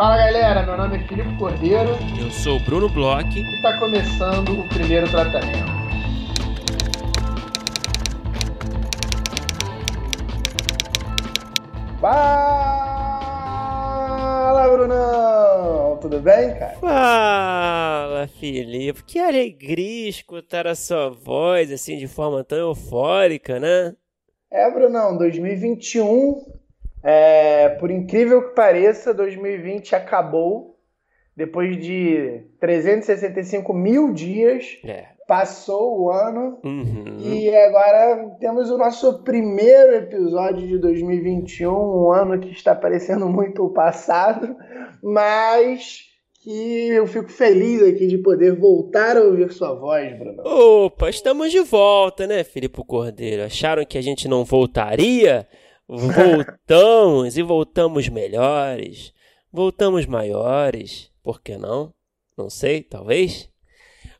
Fala galera, meu nome é Filipe Cordeiro. Eu sou o Bruno Bloch. E está começando o primeiro tratamento. Fala, Brunão! Tudo bem, cara? Fala, Filipe. Que alegria escutar a sua voz assim de forma tão eufórica, né? É, Brunão, 2021, é, por incrível que pareça, 2020 acabou depois de 365 mil dias. É passou o ano uhum. e agora temos o nosso primeiro episódio de 2021, um ano que está parecendo muito o passado, mas que eu fico feliz aqui de poder voltar a ouvir sua voz, Bruno. Opa, estamos de volta, né, Filipe Cordeiro? Acharam que a gente não voltaria? Voltamos e voltamos melhores, voltamos maiores, por que não? Não sei, talvez?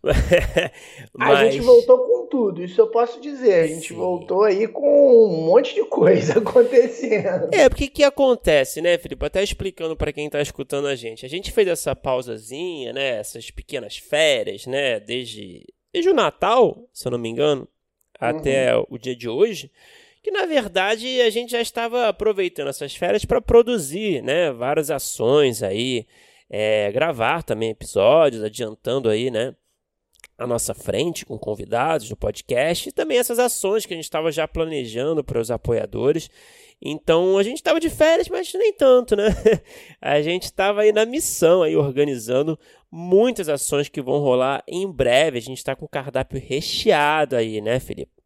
Mas... A gente voltou com tudo, isso eu posso dizer. A gente Sim. voltou aí com um monte de coisa acontecendo. É, porque que acontece, né, Felipe? Até explicando para quem tá escutando a gente. A gente fez essa pausazinha, né, essas pequenas férias, né, desde, desde o Natal, se eu não me engano, uhum. até o dia de hoje que na verdade a gente já estava aproveitando essas férias para produzir, né, várias ações aí, é, gravar também episódios, adiantando aí, né, à nossa frente com convidados no podcast e também essas ações que a gente estava já planejando para os apoiadores. Então a gente estava de férias, mas nem tanto, né? A gente estava aí na missão, aí organizando muitas ações que vão rolar em breve. A gente está com o cardápio recheado aí, né, Felipe?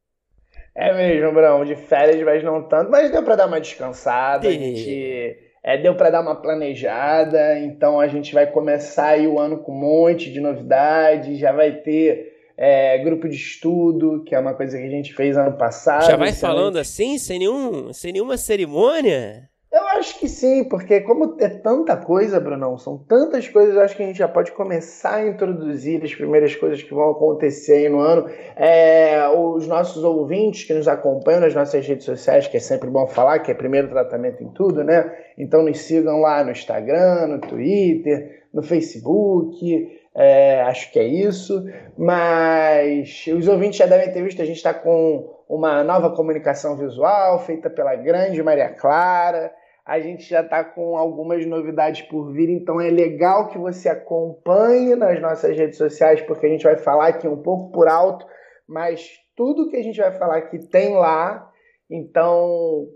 É mesmo, Brão, de férias, mas não tanto, mas deu para dar uma descansada. A gente é, deu para dar uma planejada, então a gente vai começar aí o ano com um monte de novidades, já vai ter é, grupo de estudo, que é uma coisa que a gente fez ano passado. Já vai falando assim, sem, nenhum, sem nenhuma cerimônia? Eu acho que sim, porque como é tanta coisa, Brunão, são tantas coisas, acho que a gente já pode começar a introduzir as primeiras coisas que vão acontecer aí no ano. É, os nossos ouvintes que nos acompanham nas nossas redes sociais, que é sempre bom falar, que é primeiro tratamento em tudo, né? Então nos sigam lá no Instagram, no Twitter, no Facebook, é, acho que é isso. Mas os ouvintes já devem ter visto, a gente está com uma nova comunicação visual feita pela grande Maria Clara a gente já está com algumas novidades por vir, então é legal que você acompanhe nas nossas redes sociais, porque a gente vai falar aqui um pouco por alto, mas tudo que a gente vai falar aqui tem lá, então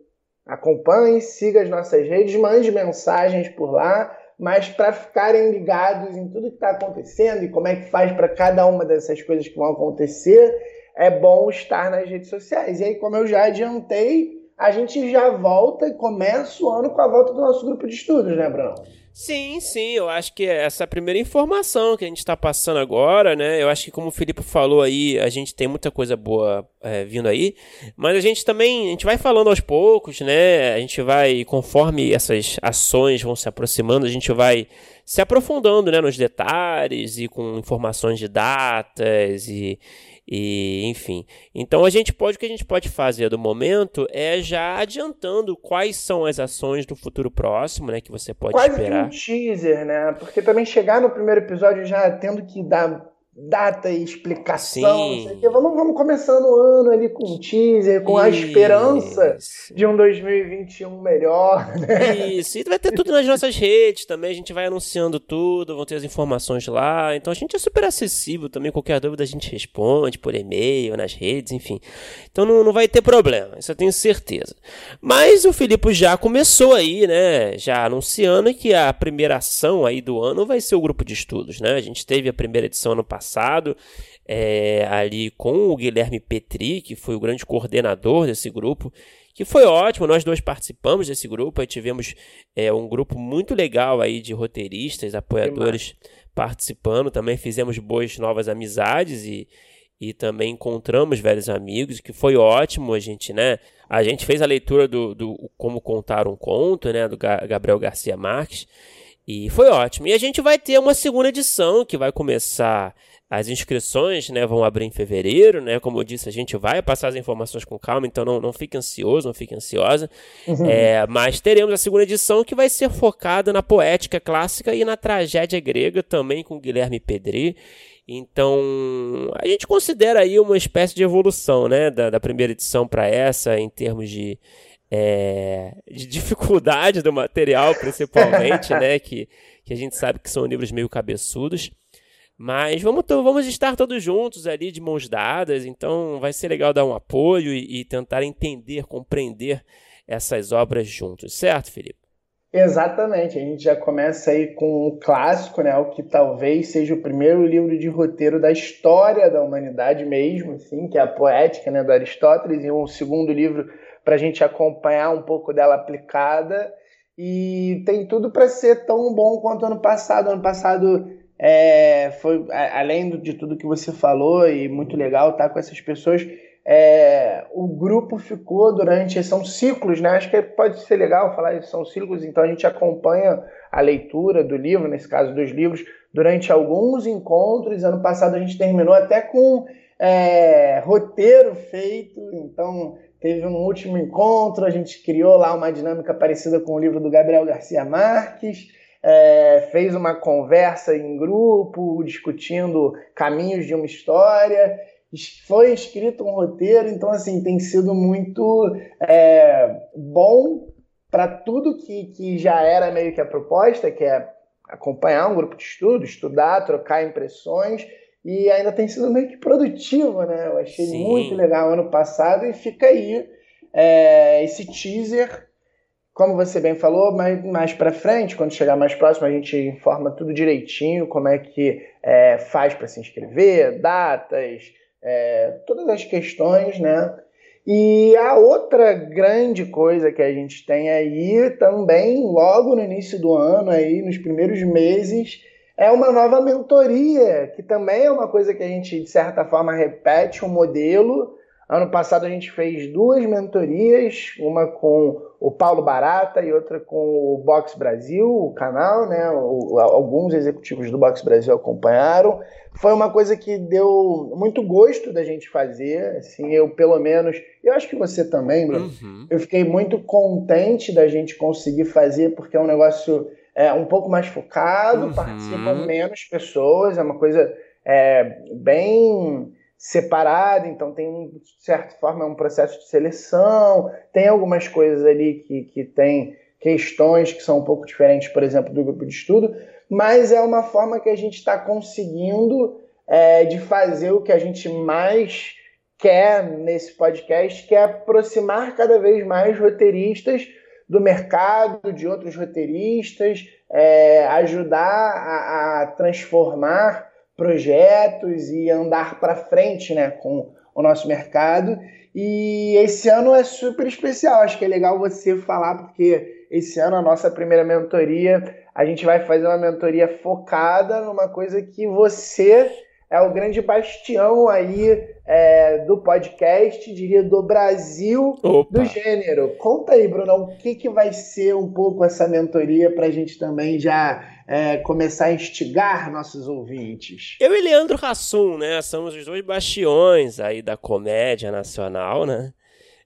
acompanhe, siga as nossas redes, mande mensagens por lá, mas para ficarem ligados em tudo que está acontecendo e como é que faz para cada uma dessas coisas que vão acontecer, é bom estar nas redes sociais. E aí, como eu já adiantei, a gente já volta e começa o ano com a volta do nosso grupo de estudos, né, Bruno? Sim, sim, eu acho que essa é primeira informação que a gente está passando agora, né? Eu acho que como o Felipe falou aí, a gente tem muita coisa boa é, vindo aí, mas a gente também, a gente vai falando aos poucos, né? A gente vai, conforme essas ações vão se aproximando, a gente vai se aprofundando, né, nos detalhes e com informações de datas e, e, enfim. Então a gente pode o que a gente pode fazer do momento é já adiantando quais são as ações do futuro próximo, né, que você pode Quase esperar. um teaser, né? Porque também chegar no primeiro episódio já tendo que dar data e explicação. Vamos, vamos começando o ano ali com um teaser, com Isso. a esperança de um 2021 melhor. Né? Isso, e vai ter tudo nas nossas redes também, a gente vai anunciando tudo, vão ter as informações lá. Então a gente é super acessível também, qualquer dúvida a gente responde por e-mail, nas redes, enfim. Então não, não vai ter problema, isso eu tenho certeza. Mas o Filipe já começou aí, né, já anunciando que a primeira ação aí do ano vai ser o grupo de estudos, né? A gente teve a primeira edição ano passado passado, é, ali com o Guilherme Petri, que foi o grande coordenador desse grupo, que foi ótimo, nós dois participamos desse grupo, aí tivemos é, um grupo muito legal aí de roteiristas, apoiadores participando, também fizemos boas novas amizades e, e também encontramos velhos amigos, que foi ótimo, a gente, né, a gente fez a leitura do, do Como Contar um Conto, né, do Gabriel Garcia Marques, E foi ótimo. E a gente vai ter uma segunda edição que vai começar. As inscrições né, vão abrir em fevereiro, né? Como eu disse, a gente vai passar as informações com calma, então não, não fique ansioso, não fique ansiosa. Uhum. É, mas teremos a segunda edição que vai ser focada na poética clássica e na tragédia grega, também com Guilherme Pedri. Então, a gente considera aí uma espécie de evolução, né, da, da primeira edição para essa, em termos de, é, de dificuldade do material, principalmente, né, que, que a gente sabe que são livros meio cabeçudos. Mas vamos, vamos estar todos juntos ali, de mãos dadas, então vai ser legal dar um apoio e, e tentar entender, compreender essas obras juntos, certo, Felipe? Exatamente, a gente já começa aí com o clássico, né, o que talvez seja o primeiro livro de roteiro da história da humanidade mesmo, assim, que é a Poética, né, do Aristóteles, e um segundo livro para a gente acompanhar um pouco dela aplicada, e tem tudo para ser tão bom quanto ano passado. Ano passado é, foi, além de tudo que você falou, e muito legal estar com essas pessoas, é, o grupo ficou durante. São ciclos, né? Acho que pode ser legal falar isso, são ciclos, então a gente acompanha a leitura do livro, nesse caso dos livros, durante alguns encontros. Ano passado a gente terminou até com é, roteiro feito, então teve um último encontro, a gente criou lá uma dinâmica parecida com o livro do Gabriel Garcia Marques. É, fez uma conversa em grupo, discutindo caminhos de uma história foi escrito um roteiro, então assim tem sido muito é, bom para tudo que, que já era meio que a proposta, que é acompanhar um grupo de estudo, estudar, trocar impressões e ainda tem sido meio que produtivo, né? Eu achei Sim. muito legal ano passado e fica aí é, esse teaser, como você bem falou, mais, mais para frente, quando chegar mais próximo, a gente informa tudo direitinho, como é que é, faz para se inscrever, datas, é, todas as questões, né? E a outra grande coisa que a gente tem aí também, logo no início do ano, aí nos primeiros meses, é uma nova mentoria, que também é uma coisa que a gente, de certa forma, repete um modelo. Ano passado a gente fez duas mentorias, uma com o Paulo Barata e outra com o Box Brasil, o canal, né? O, alguns executivos do Box Brasil acompanharam foi uma coisa que deu muito gosto da gente fazer, assim, eu pelo menos, eu acho que você também, Bruno, uhum. eu fiquei muito contente da gente conseguir fazer, porque é um negócio é, um pouco mais focado, uhum. participam menos pessoas, é uma coisa é, bem separada, então tem, de certa forma, é um processo de seleção, tem algumas coisas ali que, que tem questões que são um pouco diferentes, por exemplo, do grupo de estudo, mas é uma forma que a gente está conseguindo é, de fazer o que a gente mais quer nesse podcast, que é aproximar cada vez mais roteiristas do mercado, de outros roteiristas, é, ajudar a, a, transformar projetos e andar para frente né, com o nosso mercado. E esse ano é super especial, acho que é legal você falar, porque esse ano a nossa primeira mentoria a gente vai fazer uma mentoria focada numa coisa que você é o grande bastião aí é, do podcast, diria, do Brasil Opa. do gênero. Conta aí, Bruno, o que, que vai ser um pouco essa mentoria para a gente também já é, começar a instigar nossos ouvintes? Eu e Leandro Hassum, né, somos os dois bastiões aí da comédia nacional, né?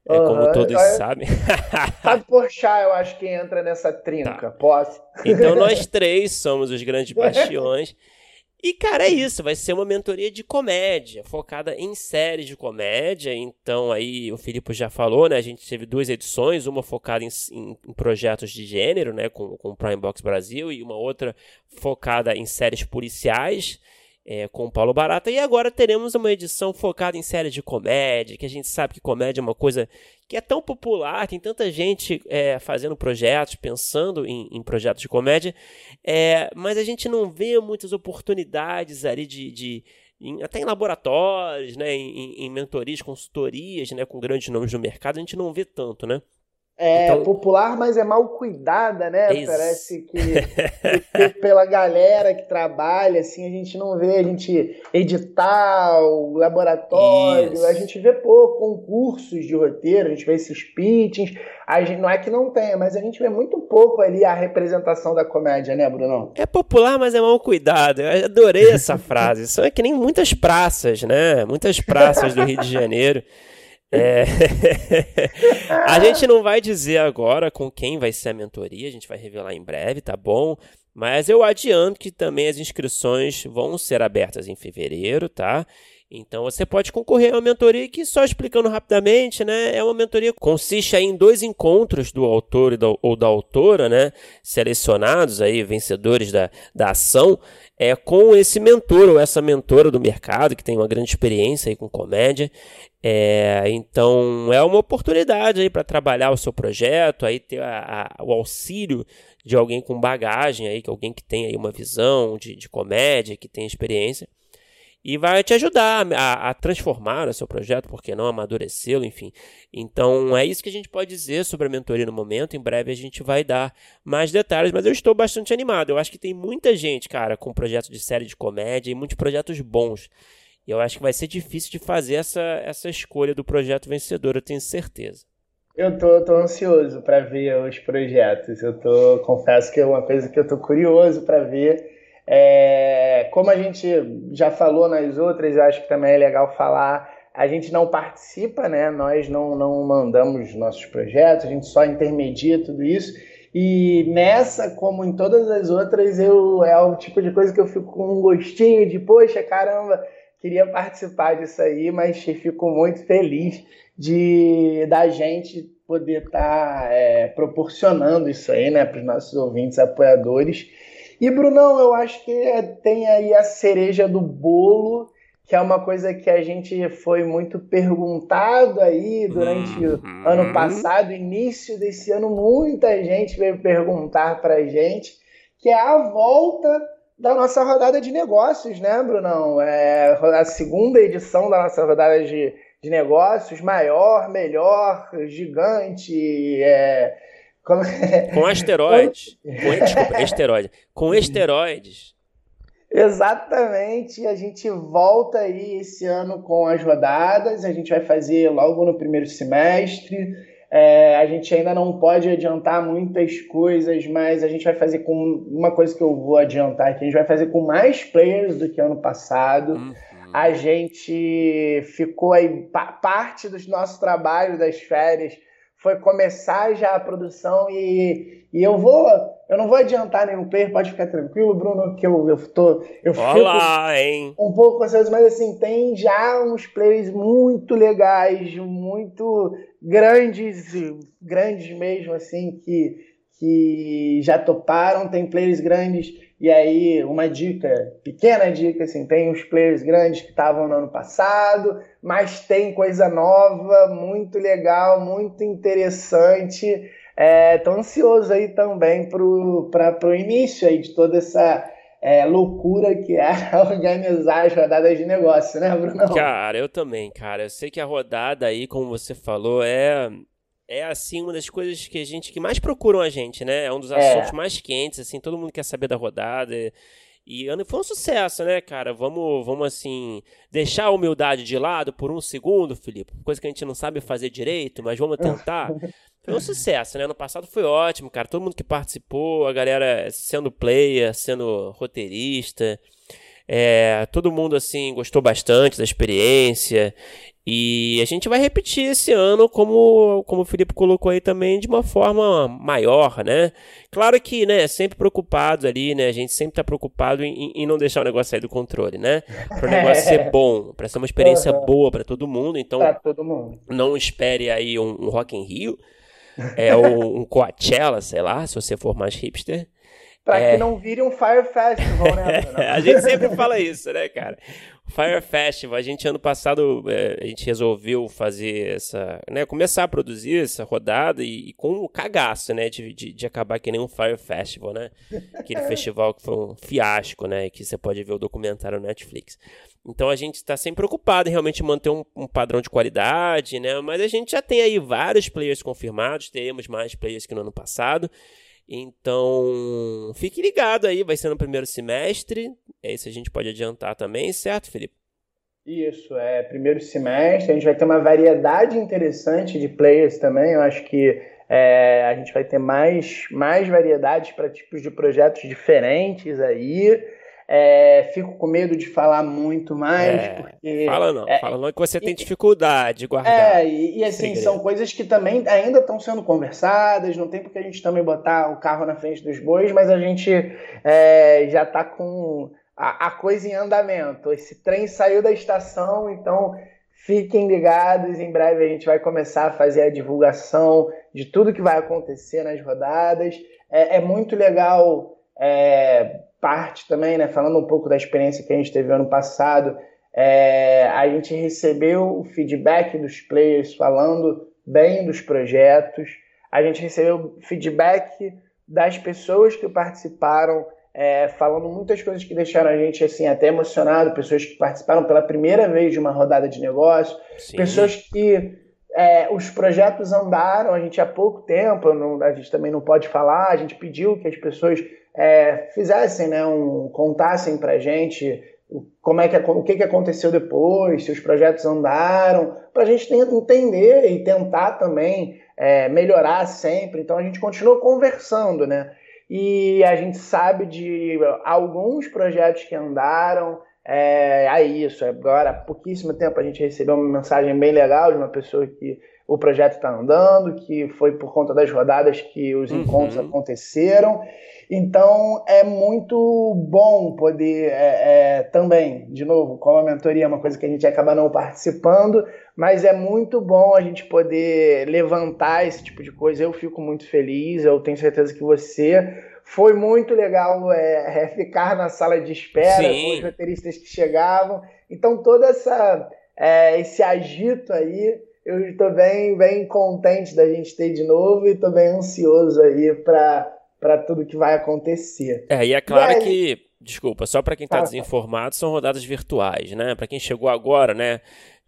É uhum. como todos é, sabem. Sabe Porchat, eu acho que entra nessa trinca. Tá. Posso? Então nós três somos os grandes bastiões. E, cara, é isso. Vai ser uma mentoria de comédia, focada em séries de comédia. Então, aí, o Filipe já falou, né? A gente teve duas edições, uma focada em, em, em projetos de gênero, né? Com, com o Prime Box Brasil, e uma outra focada em séries policiais é, com o Paulo Barata. E agora teremos uma edição focada em séries de comédia, que a gente sabe que comédia é uma coisa que é tão popular, tem tanta gente é, fazendo projetos, pensando em, em projetos de comédia, é, mas a gente não vê muitas oportunidades ali de, de em, até em laboratórios, né, em, em mentorias, consultorias, né, com grandes nomes no mercado, a gente não vê tanto, né? É então... popular, mas é mal cuidada, né? Isso. Parece que, pela galera que trabalha, assim, a gente não vê a gente editar o laboratório, Isso. a gente vê pouco concursos de roteiro, a gente vê esses pitchings, a gente, não é que não tenha, mas a gente vê muito pouco ali a representação da comédia, né, Bruno? É popular, mas é mal cuidado. Eu adorei essa frase. Isso é que nem muitas praças, né? Muitas praças do Rio de Janeiro. É... a gente não vai dizer agora com quem vai ser a mentoria, a gente vai revelar em breve, tá bom? Mas eu adianto que também as inscrições vão ser abertas em fevereiro, tá? Então você pode concorrer a uma mentoria que, só explicando rapidamente, né, é uma mentoria que consiste aí em dois encontros do autor ou da autora, né, selecionados aí, vencedores da, da ação, é com esse mentor ou essa mentora do mercado que tem uma grande experiência aí com comédia. É, então é uma oportunidade aí para trabalhar o seu projeto, aí ter a, a, o auxílio de alguém com bagagem aí, que alguém que tem aí uma visão de, de comédia, que tem experiência e vai te ajudar a, a transformar o seu projeto, porque não amadurecê-lo, enfim. Então é isso que a gente pode dizer sobre a mentoria no momento. Em breve a gente vai dar mais detalhes, mas eu estou bastante animado. Eu acho que tem muita gente, cara, com projetos de série de comédia e muitos projetos bons. E eu acho que vai ser difícil de fazer essa, essa escolha do projeto vencedor, eu tenho certeza. Eu tô, tô ansioso para ver os projetos. Eu tô, confesso que é uma coisa que eu tô curioso para ver. É, como a gente já falou nas outras, eu acho que também é legal falar. A gente não participa, né? Nós não, não mandamos nossos projetos, a gente só intermedia tudo isso. E nessa, como em todas as outras, eu é o tipo de coisa que eu fico com um gostinho de, poxa, caramba, queria participar disso aí, mas fico muito feliz de da gente poder estar tá, é, proporcionando isso aí, né, para os nossos ouvintes apoiadores. E Brunão, eu acho que tem aí a cereja do bolo, que é uma coisa que a gente foi muito perguntado aí durante uhum. o ano passado, início desse ano, muita gente veio perguntar para gente, que é a volta da nossa rodada de negócios, né, Brunão? É a segunda edição da nossa rodada de, de negócios, maior, melhor, gigante, é, como... Com asteroides. com, desculpa, esteroide. Com esteroides. Exatamente, a gente volta aí esse ano com as rodadas, a gente vai fazer logo no primeiro semestre. É, a gente ainda não pode adiantar muitas coisas, mas a gente vai fazer com uma coisa que eu vou adiantar aqui, a gente vai fazer com mais players do que ano passado. Uhum. A gente ficou aí, parte do nosso trabalho das férias foi começar já a produção e, e eu vou eu não vou adiantar nenhum player, pode ficar tranquilo, Bruno, que eu, eu tô eu Olá, hein? um pouco ansioso, mas assim, tem já uns players muito legais, muito grandes, grandes mesmo assim que que já toparam, tem players grandes e aí, uma dica, pequena dica, assim, tem os players grandes que estavam no ano passado, mas tem coisa nova, muito legal, muito interessante. Estou é, ansioso aí também para o início aí de toda essa é, loucura que é organizar as rodadas de negócio, né, Bruno? Cara, eu também, cara. Eu sei que a rodada aí, como você falou, é é assim uma das coisas que a gente que mais procuram a gente, né? É um dos é. assuntos é. mais quentes, assim, todo mundo quer saber da rodada. E foi um sucesso, né, cara? Vamos, vamos assim, deixar a humildade de lado por um segundo, Felipe. Coisa que a gente não sabe fazer direito, mas vamos tentar. Foi um sucesso, né? No passado foi ótimo, cara. Todo mundo que participou, a galera sendo player, sendo roteirista. É, todo mundo assim gostou bastante da experiência e a gente vai repetir esse ano, como, como o Felipe colocou aí também, de uma forma maior, né? Claro que, né, sempre preocupado ali, né? A gente sempre tá preocupado em, em não deixar o negócio sair do controle, né? Para o negócio ser bom, para ser uma experiência uhum. boa para todo mundo. Então, todo mundo. não espere aí um, um Rock in Rio, é um, um Coachella, sei lá, se você for mais hipster. Pra é. que não vire um Fire Festival, né? a gente sempre fala isso, né, cara? Fire Festival, a gente ano passado é, a gente resolveu fazer essa, né, começar a produzir essa rodada e, e com o cagaço, né, de, de, de, acabar que nem um Fire Festival, né, aquele festival que foi um fiasco, né, que você pode ver o documentário no Netflix. Então a gente está sempre preocupado em realmente manter um, um, padrão de qualidade, né, mas a gente já tem aí vários players confirmados, teremos mais players que no ano passado. Então, fique ligado aí, vai ser no primeiro semestre. É isso a gente pode adiantar também, certo, Felipe? Isso, é primeiro semestre. A gente vai ter uma variedade interessante de players também. Eu acho que é, a gente vai ter mais, mais variedades para tipos de projetos diferentes aí. É, fico com medo de falar muito mais, é, porque... Fala não, é, fala não que você tem dificuldade de guardar. É, e, e assim, segredo. são coisas que também ainda estão sendo conversadas, não tem porque a gente também botar o carro na frente dos bois, mas a gente é, já está com a, a coisa em andamento. Esse trem saiu da estação, então fiquem ligados, em breve a gente vai começar a fazer a divulgação de tudo que vai acontecer nas rodadas. É, é muito legal é, parte também, né, falando um pouco da experiência que a gente teve ano passado, é, a gente recebeu o feedback dos players falando bem dos projetos, a gente recebeu feedback das pessoas que participaram, é, falando muitas coisas que deixaram a gente assim até emocionado, pessoas que participaram pela primeira vez de uma rodada de negócio, Sim. pessoas que é, os projetos andaram, a gente há pouco tempo, não, a gente também não pode falar, a gente pediu que as pessoas é, fizessem, né, um, contassem para gente como é que, o que, que aconteceu depois, se os projetos andaram, para a gente entender e tentar também é, melhorar sempre. Então a gente continua conversando, né? E a gente sabe de alguns projetos que andaram. É, é isso. Agora, há pouquíssimo tempo a gente recebeu uma mensagem bem legal de uma pessoa que o projeto está andando, que foi por conta das rodadas que os uhum. encontros aconteceram. Então é muito bom poder é, é, também, de novo, como a mentoria é uma coisa que a gente acaba não participando, mas é muito bom a gente poder levantar esse tipo de coisa. Eu fico muito feliz, eu tenho certeza que você. Foi muito legal é, é ficar na sala de espera Sim. com os roteiristas que chegavam. Então todo essa, é, esse agito aí eu estou bem, bem contente da gente ter de novo e estou bem ansioso aí para tudo que vai acontecer. É, e é claro e aí... que, desculpa, só para quem está desinformado, são rodadas virtuais, né? Para quem chegou agora, né?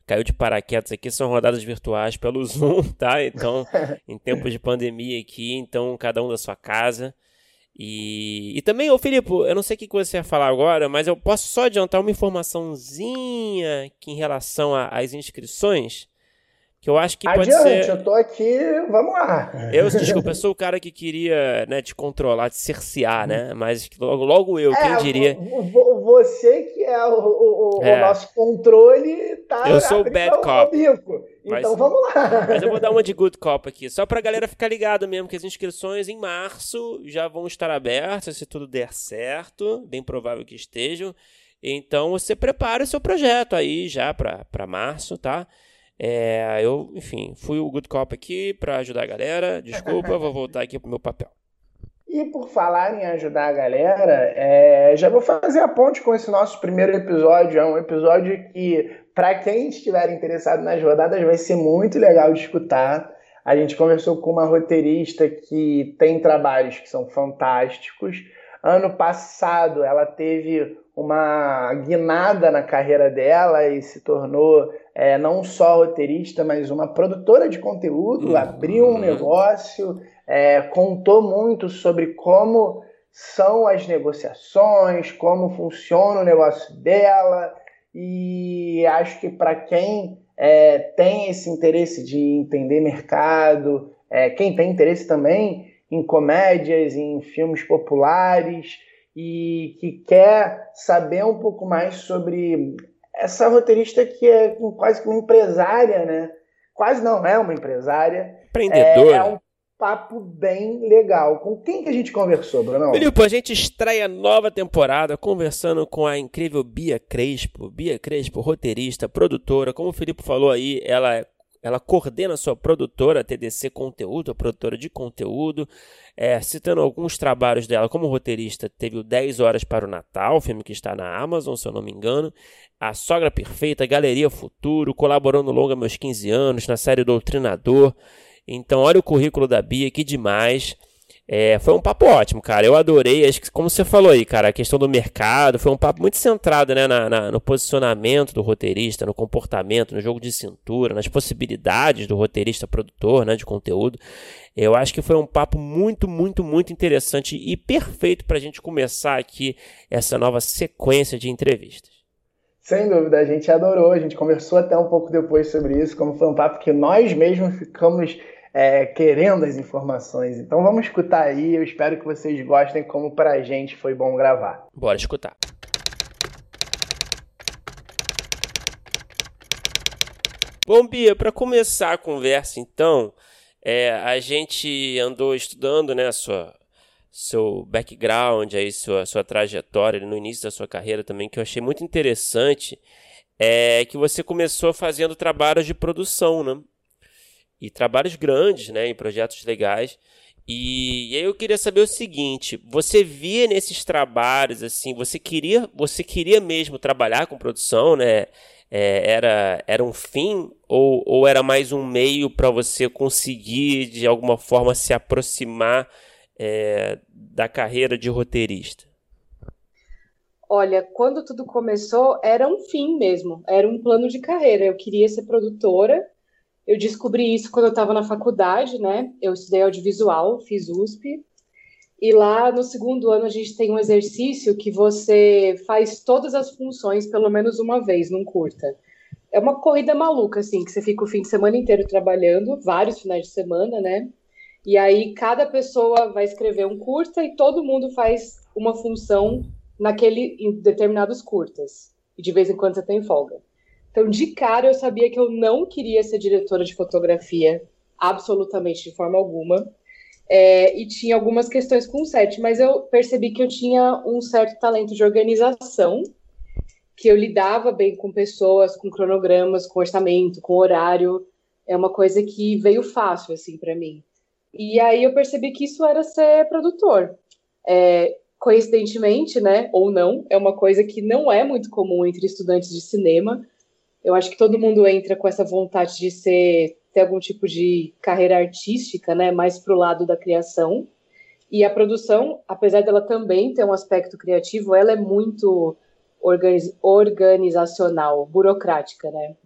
Caiu de paraquedas aqui, são rodadas virtuais pelo Zoom, tá? Então, em tempos de pandemia aqui, então cada um da sua casa. E, e também, ô Filipe, eu não sei o que você ia falar agora, mas eu posso só adiantar uma informaçãozinha que em relação às inscrições que eu acho que Adiante, pode ser. eu tô aqui, vamos lá. Eu, desculpa, eu sou o cara que queria né, te controlar, te cercear, né? Mas logo, logo eu, é, quem diria. Você que é o, o, é. o, nosso controle, tá. Eu sou o bad cop. Então mas, vamos lá. Mas eu vou dar uma de good cop aqui, só pra galera ficar ligado mesmo que as inscrições em março já vão estar abertas, se tudo der certo, bem provável que estejam. Então você prepara o seu projeto aí já para março, tá? É, eu, enfim, fui o good cop aqui para ajudar a galera. Desculpa, vou voltar aqui pro meu papel. E por falar em ajudar a galera, é, já vou fazer a ponte com esse nosso primeiro episódio. É um episódio que, para quem estiver interessado nas rodadas, vai ser muito legal de escutar. A gente conversou com uma roteirista que tem trabalhos que são fantásticos. Ano passado, ela teve uma guinada na carreira dela e se tornou é, não só roteirista, mas uma produtora de conteúdo, uhum. abriu um negócio, é, contou muito sobre como são as negociações, como funciona o negócio dela, e acho que para quem é, tem esse interesse de entender mercado, é, quem tem interesse também em comédias, em filmes populares, e que quer saber um pouco mais sobre essa roteirista que é quase que uma empresária, né? Quase não é uma empresária. Empreendedora. É, é um papo bem legal. Com quem que a gente conversou, Bruno? Filipe, a gente estreia nova temporada conversando com a incrível Bia Crespo. Bia Crespo, roteirista, produtora. Como o Felipe falou aí, ela ela coordena sua produtora, TDC Conteúdo, a produtora de conteúdo, é, citando alguns trabalhos dela como roteirista, teve o 10 Horas para o Natal, filme que está na Amazon, se eu não me engano, A Sogra Perfeita, Galeria Futuro, colaborou no longa Meus 15 Anos, na série Doutrinador. Então, olha o currículo da Bia, que demais. É, foi um papo ótimo, cara. Eu adorei. Acho que, como você falou aí, cara, a questão do mercado foi um papo muito centrado né, na, na, no posicionamento do roteirista, no comportamento, no jogo de cintura, nas possibilidades do roteirista produtor né, de conteúdo. Eu acho que foi um papo muito, muito, muito interessante e perfeito para a gente começar aqui essa nova sequência de entrevistas. Sem dúvida, a gente adorou. A gente conversou até um pouco depois sobre isso, como foi um papo que nós mesmos ficamos é, querendo as informações. Então vamos escutar aí. Eu espero que vocês gostem, como pra gente foi bom gravar. Bora escutar. Bom, Bia, para começar a conversa, então, é, a gente andou estudando, né, sua, seu background, aí, sua, sua trajetória no início da sua carreira também, que eu achei muito interessante, é que você começou fazendo trabalhos de produção, né? E trabalhos grandes, né, em projetos legais. E, e aí eu queria saber o seguinte: você via nesses trabalhos assim, você queria, você queria mesmo trabalhar com produção, né? É, era, era um fim ou, ou era mais um meio para você conseguir de alguma forma se aproximar é, da carreira de roteirista? Olha, quando tudo começou, era um fim mesmo, era um plano de carreira. Eu queria ser produtora eu descobri isso quando eu estava na faculdade, né? Eu estudei audiovisual, fiz USP. E lá no segundo ano a gente tem um exercício que você faz todas as funções pelo menos uma vez num curta. É uma corrida maluca, assim, que você fica o fim de semana inteiro trabalhando, vários finais de semana, né? E aí cada pessoa vai escrever um curta e todo mundo faz uma função naquele em determinados curtas. E de vez em quando você tem folga. Então, de cara, eu sabia que eu não queria ser diretora de fotografia, absolutamente de forma alguma. É, e tinha algumas questões com o set, mas eu percebi que eu tinha um certo talento de organização, que eu lidava bem com pessoas, com cronogramas, com orçamento, com horário. É uma coisa que veio fácil, assim, para mim. E aí eu percebi que isso era ser produtor. É, coincidentemente, né, ou não, é uma coisa que não é muito comum entre estudantes de cinema. Eu acho que todo mundo entra com essa vontade de ser ter algum tipo de carreira artística, né, mais para o lado da criação. E a produção, apesar dela também ter um aspecto criativo, ela é muito organiz organizacional, burocrática, né?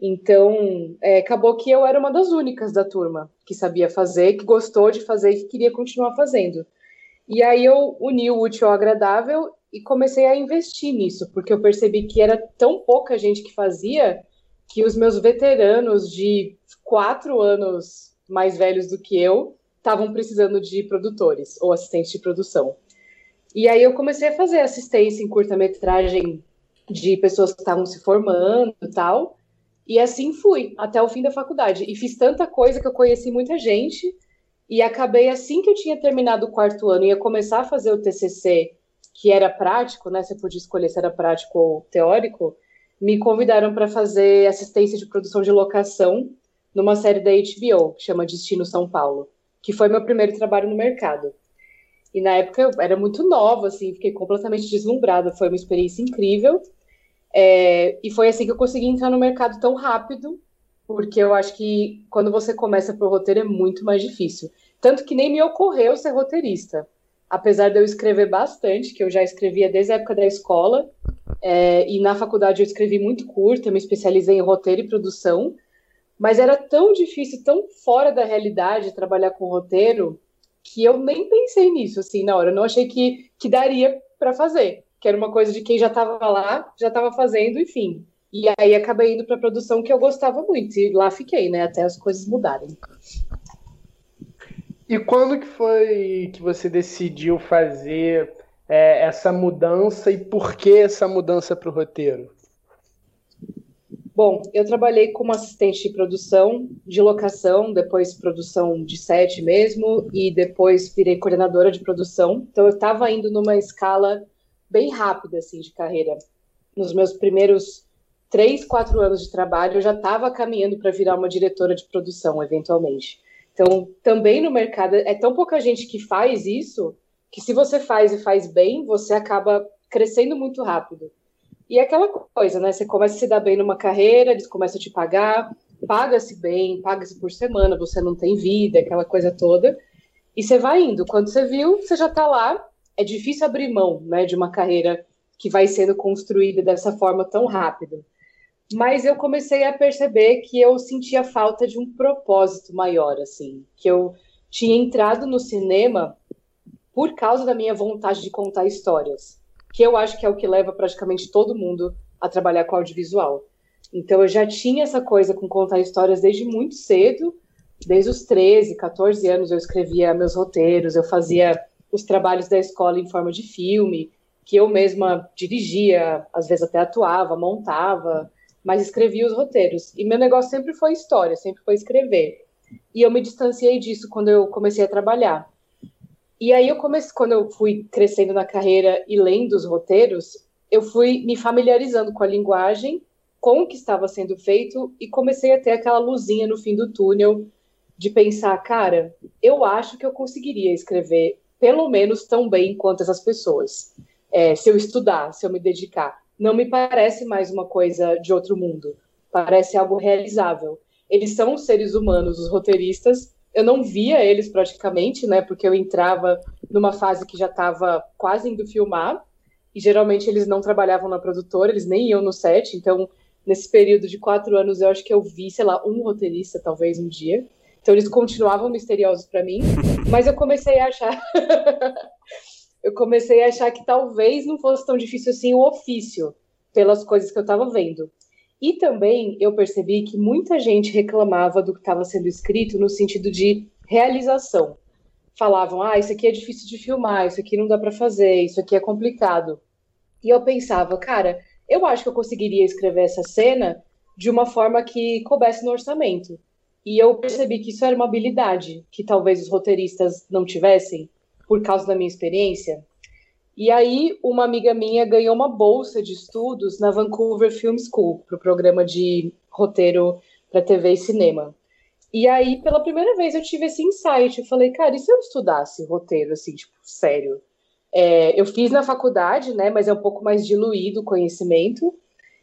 Então, é, acabou que eu era uma das únicas da turma que sabia fazer, que gostou de fazer e que queria continuar fazendo. E aí eu uni o útil ao agradável e comecei a investir nisso, porque eu percebi que era tão pouca gente que fazia que os meus veteranos de quatro anos mais velhos do que eu estavam precisando de produtores ou assistentes de produção. E aí eu comecei a fazer assistência em curta-metragem de pessoas que estavam se formando e tal. E assim fui até o fim da faculdade. E fiz tanta coisa que eu conheci muita gente. E acabei assim que eu tinha terminado o quarto ano e ia começar a fazer o TCC que era prático, né? Você podia escolher se era prático ou teórico. Me convidaram para fazer assistência de produção de locação numa série da HBO, que chama Destino São Paulo, que foi meu primeiro trabalho no mercado. E na época eu era muito nova, assim, fiquei completamente deslumbrada. Foi uma experiência incrível. É, e foi assim que eu consegui entrar no mercado tão rápido, porque eu acho que quando você começa pro roteiro é muito mais difícil. Tanto que nem me ocorreu ser roteirista apesar de eu escrever bastante, que eu já escrevia desde a época da escola, é, e na faculdade eu escrevi muito curto, eu me especializei em roteiro e produção, mas era tão difícil, tão fora da realidade trabalhar com roteiro, que eu nem pensei nisso, assim, na hora. Eu não achei que, que daria para fazer, que era uma coisa de quem já estava lá, já estava fazendo, enfim. E aí acabei indo para produção que eu gostava muito, e lá fiquei, né, até as coisas mudarem. E quando que foi que você decidiu fazer é, essa mudança e por que essa mudança para o roteiro? Bom, eu trabalhei como assistente de produção, de locação, depois produção de set mesmo, e depois virei coordenadora de produção. Então eu estava indo numa escala bem rápida assim de carreira. Nos meus primeiros três, quatro anos de trabalho, eu já estava caminhando para virar uma diretora de produção, eventualmente. Então, também no mercado, é tão pouca gente que faz isso, que se você faz e faz bem, você acaba crescendo muito rápido. E é aquela coisa, né? Você começa a se dar bem numa carreira, eles começam a te pagar, paga-se bem, paga-se por semana, você não tem vida, aquela coisa toda. E você vai indo. Quando você viu, você já está lá. É difícil abrir mão né, de uma carreira que vai sendo construída dessa forma tão rápida. Mas eu comecei a perceber que eu sentia falta de um propósito maior, assim. Que eu tinha entrado no cinema por causa da minha vontade de contar histórias. Que eu acho que é o que leva praticamente todo mundo a trabalhar com audiovisual. Então eu já tinha essa coisa com contar histórias desde muito cedo, desde os 13, 14 anos eu escrevia meus roteiros, eu fazia os trabalhos da escola em forma de filme, que eu mesma dirigia, às vezes até atuava, montava, mas escrevia os roteiros. E meu negócio sempre foi história, sempre foi escrever. E eu me distanciei disso quando eu comecei a trabalhar. E aí eu comecei, quando eu fui crescendo na carreira e lendo os roteiros, eu fui me familiarizando com a linguagem com o que estava sendo feito e comecei a ter aquela luzinha no fim do túnel de pensar, cara, eu acho que eu conseguiria escrever pelo menos tão bem quanto essas pessoas. É, se eu estudar, se eu me dedicar. Não me parece mais uma coisa de outro mundo. Parece algo realizável. Eles são seres humanos, os roteiristas. Eu não via eles praticamente, né? Porque eu entrava numa fase que já estava quase indo filmar. E geralmente eles não trabalhavam na produtora, eles nem iam no set. Então nesse período de quatro anos, eu acho que eu vi, sei lá, um roteirista, talvez um dia. Então eles continuavam misteriosos para mim, mas eu comecei a achar. Eu comecei a achar que talvez não fosse tão difícil assim o ofício, pelas coisas que eu estava vendo. E também eu percebi que muita gente reclamava do que estava sendo escrito no sentido de realização. Falavam, ah, isso aqui é difícil de filmar, isso aqui não dá para fazer, isso aqui é complicado. E eu pensava, cara, eu acho que eu conseguiria escrever essa cena de uma forma que coubesse no orçamento. E eu percebi que isso era uma habilidade que talvez os roteiristas não tivessem, por causa da minha experiência. E aí, uma amiga minha ganhou uma bolsa de estudos na Vancouver Film School, para o programa de roteiro para TV e cinema. E aí, pela primeira vez, eu tive esse insight. Eu falei, cara, e se eu estudasse roteiro, assim, tipo, sério? É, eu fiz na faculdade, né, mas é um pouco mais diluído o conhecimento.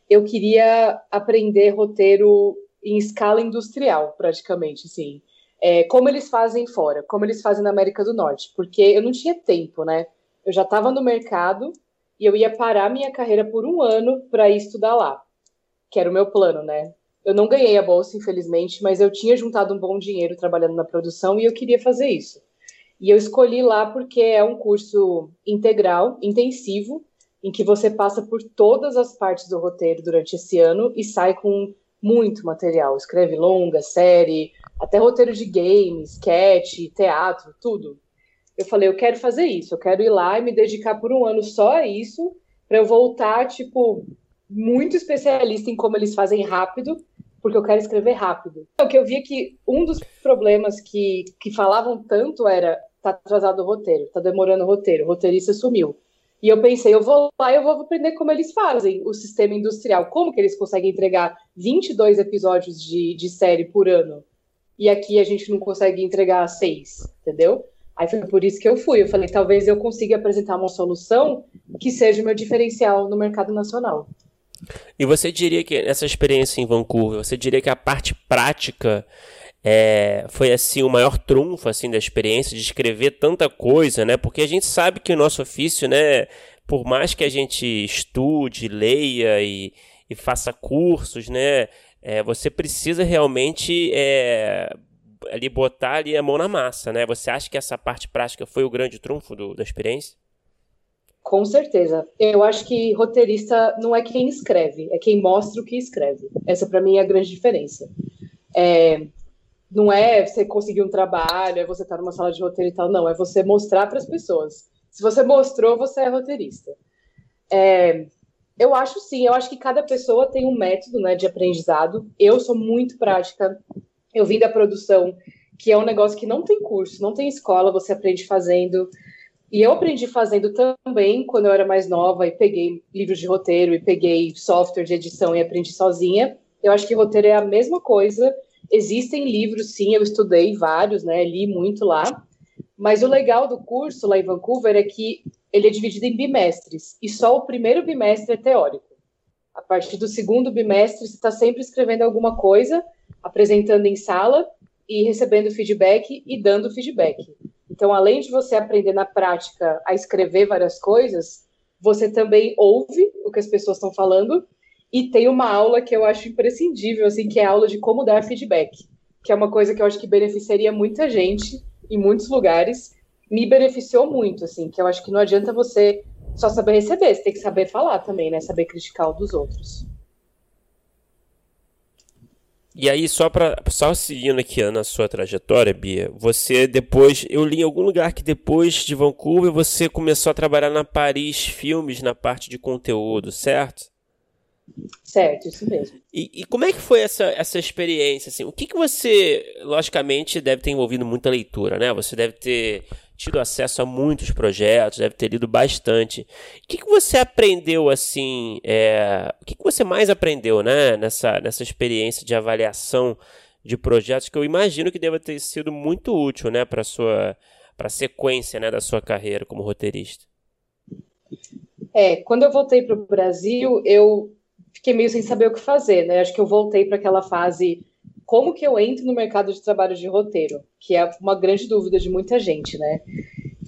Eu queria aprender roteiro em escala industrial, praticamente, assim. É, como eles fazem fora, como eles fazem na América do Norte, porque eu não tinha tempo, né? Eu já estava no mercado e eu ia parar minha carreira por um ano para ir estudar lá, que era o meu plano, né? Eu não ganhei a bolsa, infelizmente, mas eu tinha juntado um bom dinheiro trabalhando na produção e eu queria fazer isso. E eu escolhi lá porque é um curso integral, intensivo, em que você passa por todas as partes do roteiro durante esse ano e sai com muito material. Escreve longa, série, até roteiro de games, sketch, teatro, tudo. Eu falei, eu quero fazer isso, eu quero ir lá e me dedicar por um ano só a isso, para eu voltar, tipo, muito especialista em como eles fazem rápido, porque eu quero escrever rápido. O que eu vi é que um dos problemas que, que falavam tanto era tá atrasado o roteiro, tá demorando o roteiro, o roteirista sumiu. E eu pensei, eu vou lá e eu vou aprender como eles fazem o sistema industrial, como que eles conseguem entregar 22 episódios de, de série por ano. E aqui a gente não consegue entregar seis, entendeu? Aí foi por isso que eu fui. Eu falei, talvez eu consiga apresentar uma solução que seja o meu diferencial no mercado nacional. E você diria que essa experiência em Vancouver, você diria que a parte prática é, foi assim o maior trunfo assim da experiência de escrever tanta coisa, né? Porque a gente sabe que o nosso ofício, né, por mais que a gente estude, leia e, e faça cursos, né, é, você precisa realmente é, ali botar ali a mão na massa, né? Você acha que essa parte prática foi o grande trunfo do, da experiência? Com certeza. Eu acho que roteirista não é quem escreve, é quem mostra o que escreve. Essa para mim é a grande diferença. É, não é você conseguir um trabalho, é você estar numa sala de roteiro e tal, não, é você mostrar para as pessoas. Se você mostrou, você é roteirista. É, eu acho sim, eu acho que cada pessoa tem um método né, de aprendizado. Eu sou muito prática, eu vim da produção, que é um negócio que não tem curso, não tem escola, você aprende fazendo. E eu aprendi fazendo também quando eu era mais nova e peguei livros de roteiro e peguei software de edição e aprendi sozinha. Eu acho que roteiro é a mesma coisa. Existem livros, sim, eu estudei vários, né? Li muito lá. Mas o legal do curso lá em Vancouver é que ele é dividido em bimestres e só o primeiro bimestre é teórico. A partir do segundo bimestre, você está sempre escrevendo alguma coisa, apresentando em sala e recebendo feedback e dando feedback. Então, além de você aprender na prática a escrever várias coisas, você também ouve o que as pessoas estão falando e tem uma aula que eu acho imprescindível, assim, que é a aula de como dar feedback, que é uma coisa que eu acho que beneficiaria muita gente em muitos lugares. Me beneficiou muito, assim, que eu acho que não adianta você só saber receber, você tem que saber falar também, né? Saber criticar o dos outros. E aí, só para só seguindo aqui na sua trajetória, Bia, você depois, eu li em algum lugar que depois de Vancouver você começou a trabalhar na Paris Filmes na parte de conteúdo, certo? Certo, isso mesmo. E, e, como é que foi essa, essa experiência? Assim? O que, que você, logicamente, deve ter envolvido muita leitura, né? Você deve ter tido acesso a muitos projetos, deve ter lido bastante. O que, que você aprendeu assim? É... O que, que você mais aprendeu, né, nessa, nessa experiência de avaliação de projetos que eu imagino que deva ter sido muito útil, né, para sua para a sequência, né, da sua carreira como roteirista. É, quando eu voltei para o Brasil, eu fiquei meio sem saber o que fazer, né? Acho que eu voltei para aquela fase como que eu entro no mercado de trabalho de roteiro, que é uma grande dúvida de muita gente, né?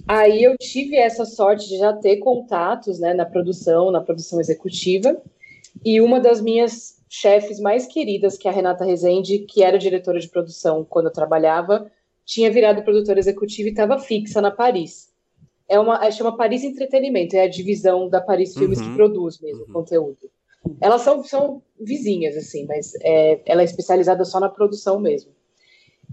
Aí eu tive essa sorte de já ter contatos, né, na produção, na produção executiva, e uma das minhas chefes mais queridas, que é a Renata Rezende, que era diretora de produção quando eu trabalhava, tinha virado produtora executiva e estava fixa na Paris. É uma, é, chama Paris Entretenimento, é a divisão da Paris Filmes uhum. que produz mesmo uhum. conteúdo. Elas são, são vizinhas, assim, mas é, ela é especializada só na produção mesmo.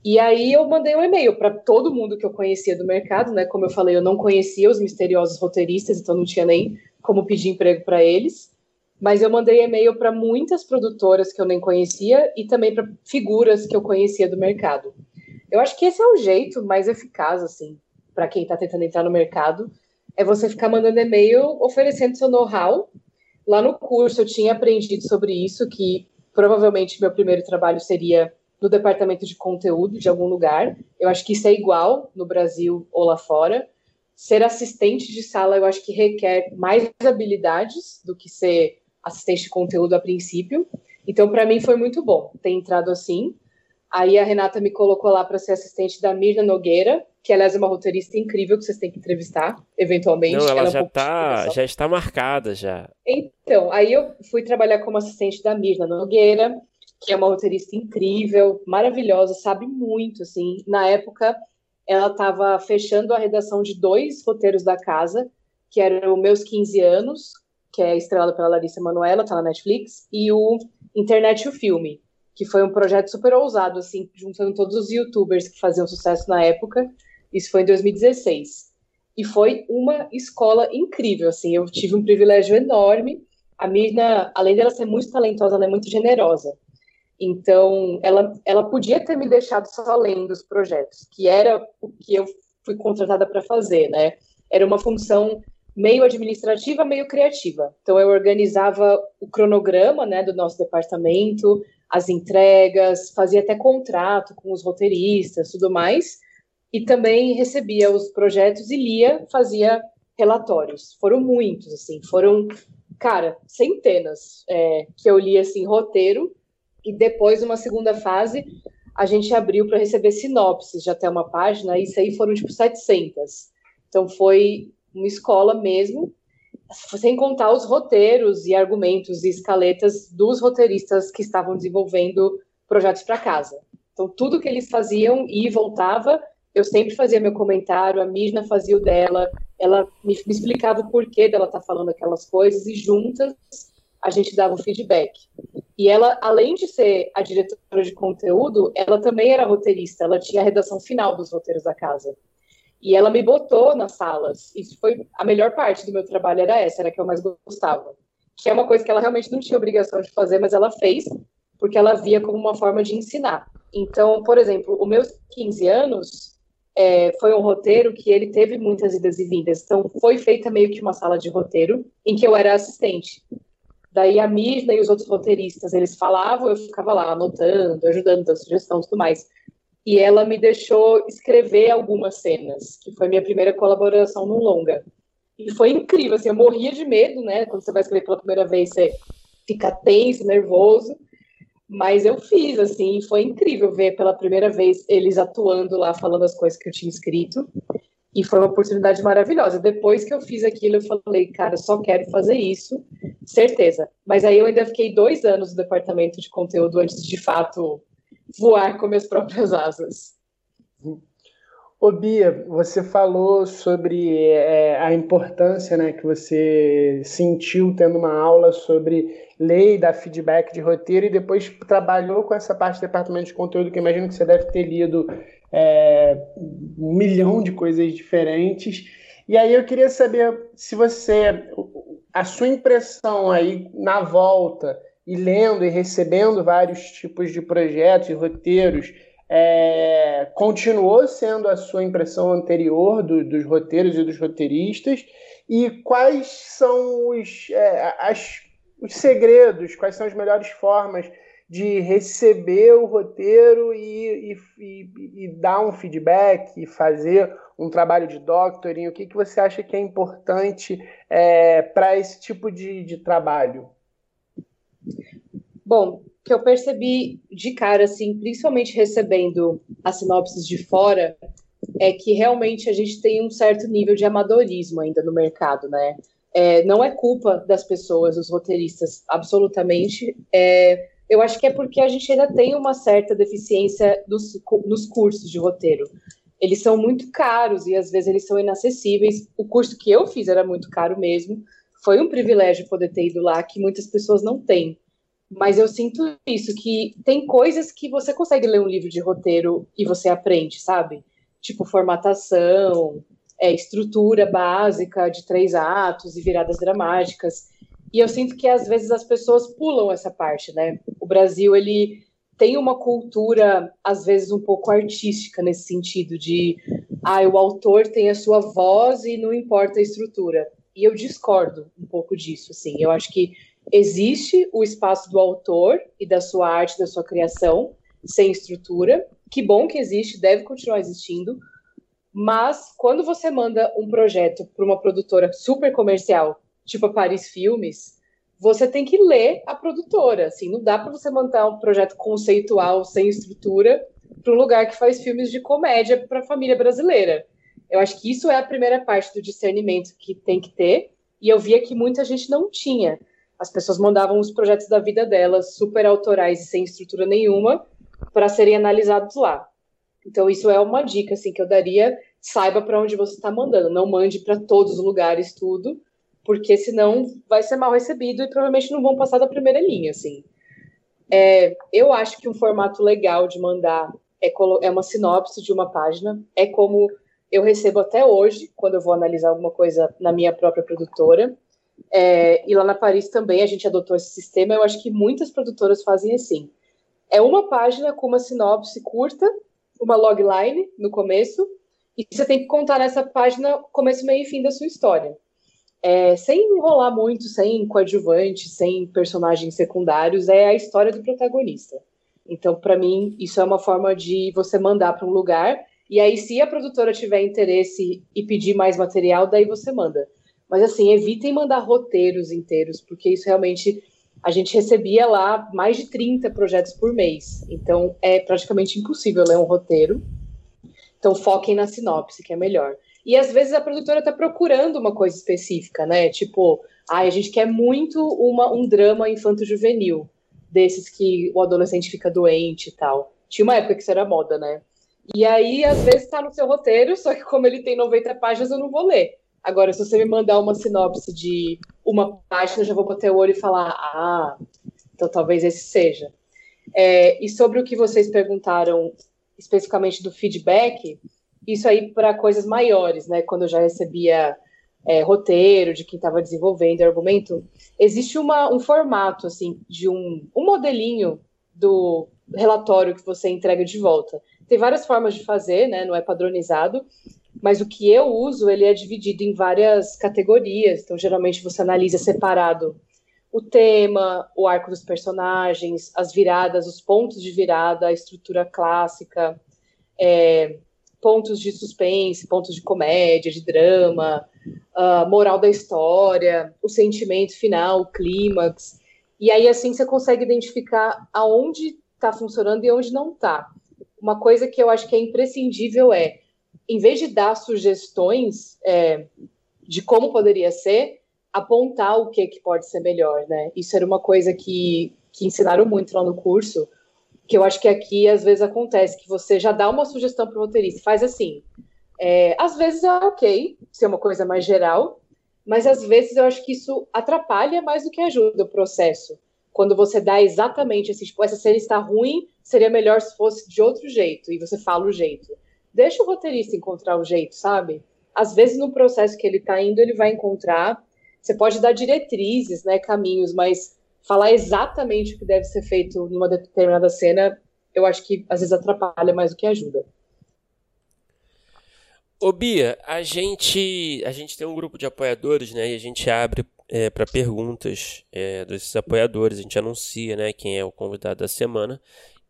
E aí eu mandei um e-mail para todo mundo que eu conhecia do mercado, né? Como eu falei, eu não conhecia os misteriosos roteiristas, então não tinha nem como pedir emprego para eles. Mas eu mandei e-mail para muitas produtoras que eu nem conhecia e também para figuras que eu conhecia do mercado. Eu acho que esse é o jeito mais eficaz, assim, para quem está tentando entrar no mercado, é você ficar mandando e-mail oferecendo seu know-how Lá no curso eu tinha aprendido sobre isso, que provavelmente meu primeiro trabalho seria no departamento de conteúdo de algum lugar. Eu acho que isso é igual no Brasil ou lá fora. Ser assistente de sala eu acho que requer mais habilidades do que ser assistente de conteúdo a princípio. Então, para mim foi muito bom ter entrado assim. Aí a Renata me colocou lá para ser assistente da Mirna Nogueira, que aliás é uma roteirista incrível que vocês têm que entrevistar, eventualmente. Não, ela, ela já, é um tá, já está marcada já. Então, aí eu fui trabalhar como assistente da Mirna Nogueira, que é uma roteirista incrível, maravilhosa, sabe muito, assim. Na época, ela estava fechando a redação de dois roteiros da casa, que eram o Meus 15 Anos, que é estrelado pela Larissa Manoela, tá na Netflix, e o Internet o Filme, que foi um projeto super ousado, assim, juntando todos os youtubers que faziam sucesso na época. Isso foi em 2016. E foi uma escola incrível, assim, eu tive um privilégio enorme. A Mirna, além dela ser muito talentosa, ela é muito generosa. Então, ela, ela podia ter me deixado só lendo os projetos, que era o que eu fui contratada para fazer, né? Era uma função meio administrativa, meio criativa. Então, eu organizava o cronograma, né, do nosso departamento, as entregas, fazia até contrato com os roteiristas, tudo mais, e também recebia os projetos e lia, fazia relatórios. Foram muitos, assim, foram, cara, centenas é, que eu li, assim, roteiro, e depois, uma segunda fase, a gente abriu para receber sinopses de até uma página, e isso aí foram, tipo, 700. Então, foi uma escola mesmo, sem contar os roteiros e argumentos e escaletas dos roteiristas que estavam desenvolvendo projetos para casa. Então, tudo que eles faziam e voltava, eu sempre fazia meu comentário, a Mirna fazia o dela, ela me, me explicava o porquê dela estar tá falando aquelas coisas e juntas a gente dava um feedback. E ela, além de ser a diretora de conteúdo, ela também era roteirista, ela tinha a redação final dos roteiros da casa. E ela me botou nas salas. Isso foi a melhor parte do meu trabalho, era essa, era a que eu mais gostava. Que é uma coisa que ela realmente não tinha obrigação de fazer, mas ela fez, porque ela via como uma forma de ensinar. Então, por exemplo, os meus 15 anos, é, foi um roteiro que ele teve muitas idas e vindas. Então, foi feita meio que uma sala de roteiro em que eu era assistente. Daí a Mirna e os outros roteiristas, eles falavam, eu ficava lá anotando, ajudando, dando sugestão e tudo mais. E ela me deixou escrever algumas cenas, que foi minha primeira colaboração no longa. E foi incrível, assim, eu morria de medo, né? Quando você vai escrever pela primeira vez, você fica tenso, nervoso. Mas eu fiz, assim, foi incrível ver pela primeira vez eles atuando lá, falando as coisas que eu tinha escrito. E foi uma oportunidade maravilhosa. Depois que eu fiz aquilo, eu falei, cara, só quero fazer isso, certeza. Mas aí eu ainda fiquei dois anos no departamento de conteúdo antes de, de fato voar com minhas próprias asas. Ô Bia, você falou sobre é, a importância né, que você sentiu tendo uma aula sobre lei da feedback de roteiro e depois trabalhou com essa parte do departamento de conteúdo, que imagino que você deve ter lido é, um milhão de coisas diferentes. E aí eu queria saber se você, a sua impressão aí na volta, e lendo e recebendo vários tipos de projetos e roteiros, é, continuou sendo a sua impressão anterior do, dos roteiros e dos roteiristas? E quais são os, é, as, os segredos, quais são as melhores formas de receber o roteiro e, e, e, e dar um feedback, e fazer um trabalho de doctoring? O que, que você acha que é importante é, para esse tipo de, de trabalho? Bom, que eu percebi de cara, assim, principalmente recebendo as sinopses de fora, é que realmente a gente tem um certo nível de amadorismo ainda no mercado, né? É, não é culpa das pessoas, dos roteiristas, absolutamente. É, eu acho que é porque a gente ainda tem uma certa deficiência nos, nos cursos de roteiro. Eles são muito caros e às vezes eles são inacessíveis. O curso que eu fiz era muito caro mesmo. Foi um privilégio poder ter ido lá que muitas pessoas não têm. Mas eu sinto isso, que tem coisas que você consegue ler um livro de roteiro e você aprende, sabe? Tipo formatação, é, estrutura básica de três atos e viradas dramáticas. E eu sinto que às vezes as pessoas pulam essa parte, né? O Brasil, ele tem uma cultura, às vezes, um pouco artística nesse sentido de ah, o autor tem a sua voz e não importa a estrutura. E eu discordo um pouco disso, assim. Eu acho que existe o espaço do autor e da sua arte, da sua criação, sem estrutura. Que bom que existe, deve continuar existindo. Mas quando você manda um projeto para uma produtora super comercial, tipo a Paris Filmes, você tem que ler a produtora. Assim, não dá para você mandar um projeto conceitual sem estrutura para um lugar que faz filmes de comédia para a família brasileira. Eu acho que isso é a primeira parte do discernimento que tem que ter. E eu via que muita gente não tinha. As pessoas mandavam os projetos da vida delas, super autorais e sem estrutura nenhuma, para serem analisados lá. Então, isso é uma dica assim, que eu daria. Saiba para onde você está mandando. Não mande para todos os lugares tudo, porque senão vai ser mal recebido e provavelmente não vão passar da primeira linha. Assim. É, eu acho que um formato legal de mandar é, é uma sinopse de uma página. É como eu recebo até hoje, quando eu vou analisar alguma coisa na minha própria produtora. É, e lá na Paris também a gente adotou esse sistema. Eu acho que muitas produtoras fazem assim. É uma página com uma sinopse curta, uma logline no começo, e você tem que contar nessa página começo, meio e fim da sua história. É, sem enrolar muito, sem coadjuvante, sem personagens secundários, é a história do protagonista. Então, para mim, isso é uma forma de você mandar para um lugar, e aí, se a produtora tiver interesse e pedir mais material, daí você manda. Mas assim, evitem mandar roteiros inteiros, porque isso realmente a gente recebia lá mais de 30 projetos por mês. Então é praticamente impossível ler um roteiro. Então foquem na sinopse, que é melhor. E às vezes a produtora está procurando uma coisa específica, né? Tipo, ah, a gente quer muito uma, um drama infanto-juvenil, desses que o adolescente fica doente e tal. Tinha uma época que isso era moda, né? E aí, às vezes, está no seu roteiro, só que como ele tem 90 páginas, eu não vou ler. Agora, se você me mandar uma sinopse de uma página, eu já vou bater o olho e falar: ah, então talvez esse seja. É, e sobre o que vocês perguntaram especificamente do feedback, isso aí para coisas maiores, né? Quando eu já recebia é, roteiro de quem estava desenvolvendo argumento, existe uma, um formato assim de um, um modelinho do relatório que você entrega de volta. Tem várias formas de fazer, né? Não é padronizado, mas o que eu uso, ele é dividido em várias categorias. Então, geralmente você analisa separado o tema, o arco dos personagens, as viradas, os pontos de virada, a estrutura clássica, é, pontos de suspense, pontos de comédia, de drama, a moral da história, o sentimento final, o clímax. E aí, assim, você consegue identificar aonde está funcionando e onde não está. Uma coisa que eu acho que é imprescindível é, em vez de dar sugestões é, de como poderia ser, apontar o que, que pode ser melhor, né? Isso era uma coisa que, que ensinaram muito lá no curso, que eu acho que aqui às vezes acontece, que você já dá uma sugestão para o roteirista, faz assim. É, às vezes é ok, se é uma coisa mais geral, mas às vezes eu acho que isso atrapalha mais do que ajuda o processo. Quando você dá exatamente esse, tipo, essa cena está ruim, seria melhor se fosse de outro jeito, e você fala o jeito. Deixa o roteirista encontrar o jeito, sabe? Às vezes no processo que ele está indo, ele vai encontrar, você pode dar diretrizes, né, caminhos, mas falar exatamente o que deve ser feito numa determinada cena, eu acho que às vezes atrapalha mais do que ajuda. Ô Bia, a gente, a gente tem um grupo de apoiadores, né? E a gente abre é, para perguntas é, desses apoiadores. A gente anuncia, né? Quem é o convidado da semana.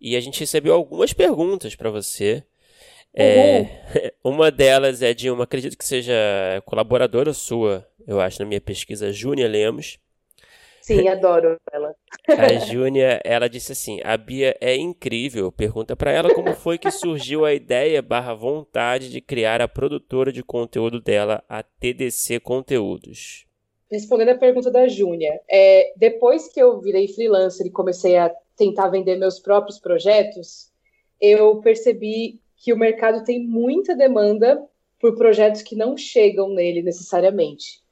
E a gente recebeu algumas perguntas para você. É, uma delas é de uma, acredito que seja colaboradora sua, eu acho, na minha pesquisa, Júnia Lemos. Sim, adoro ela. A Júnia, ela disse assim: a Bia é incrível. Pergunta para ela como foi que surgiu a ideia barra vontade de criar a produtora de conteúdo dela, a TDC Conteúdos. Respondendo a pergunta da Júnia, é, depois que eu virei freelancer e comecei a tentar vender meus próprios projetos, eu percebi que o mercado tem muita demanda por projetos que não chegam nele necessariamente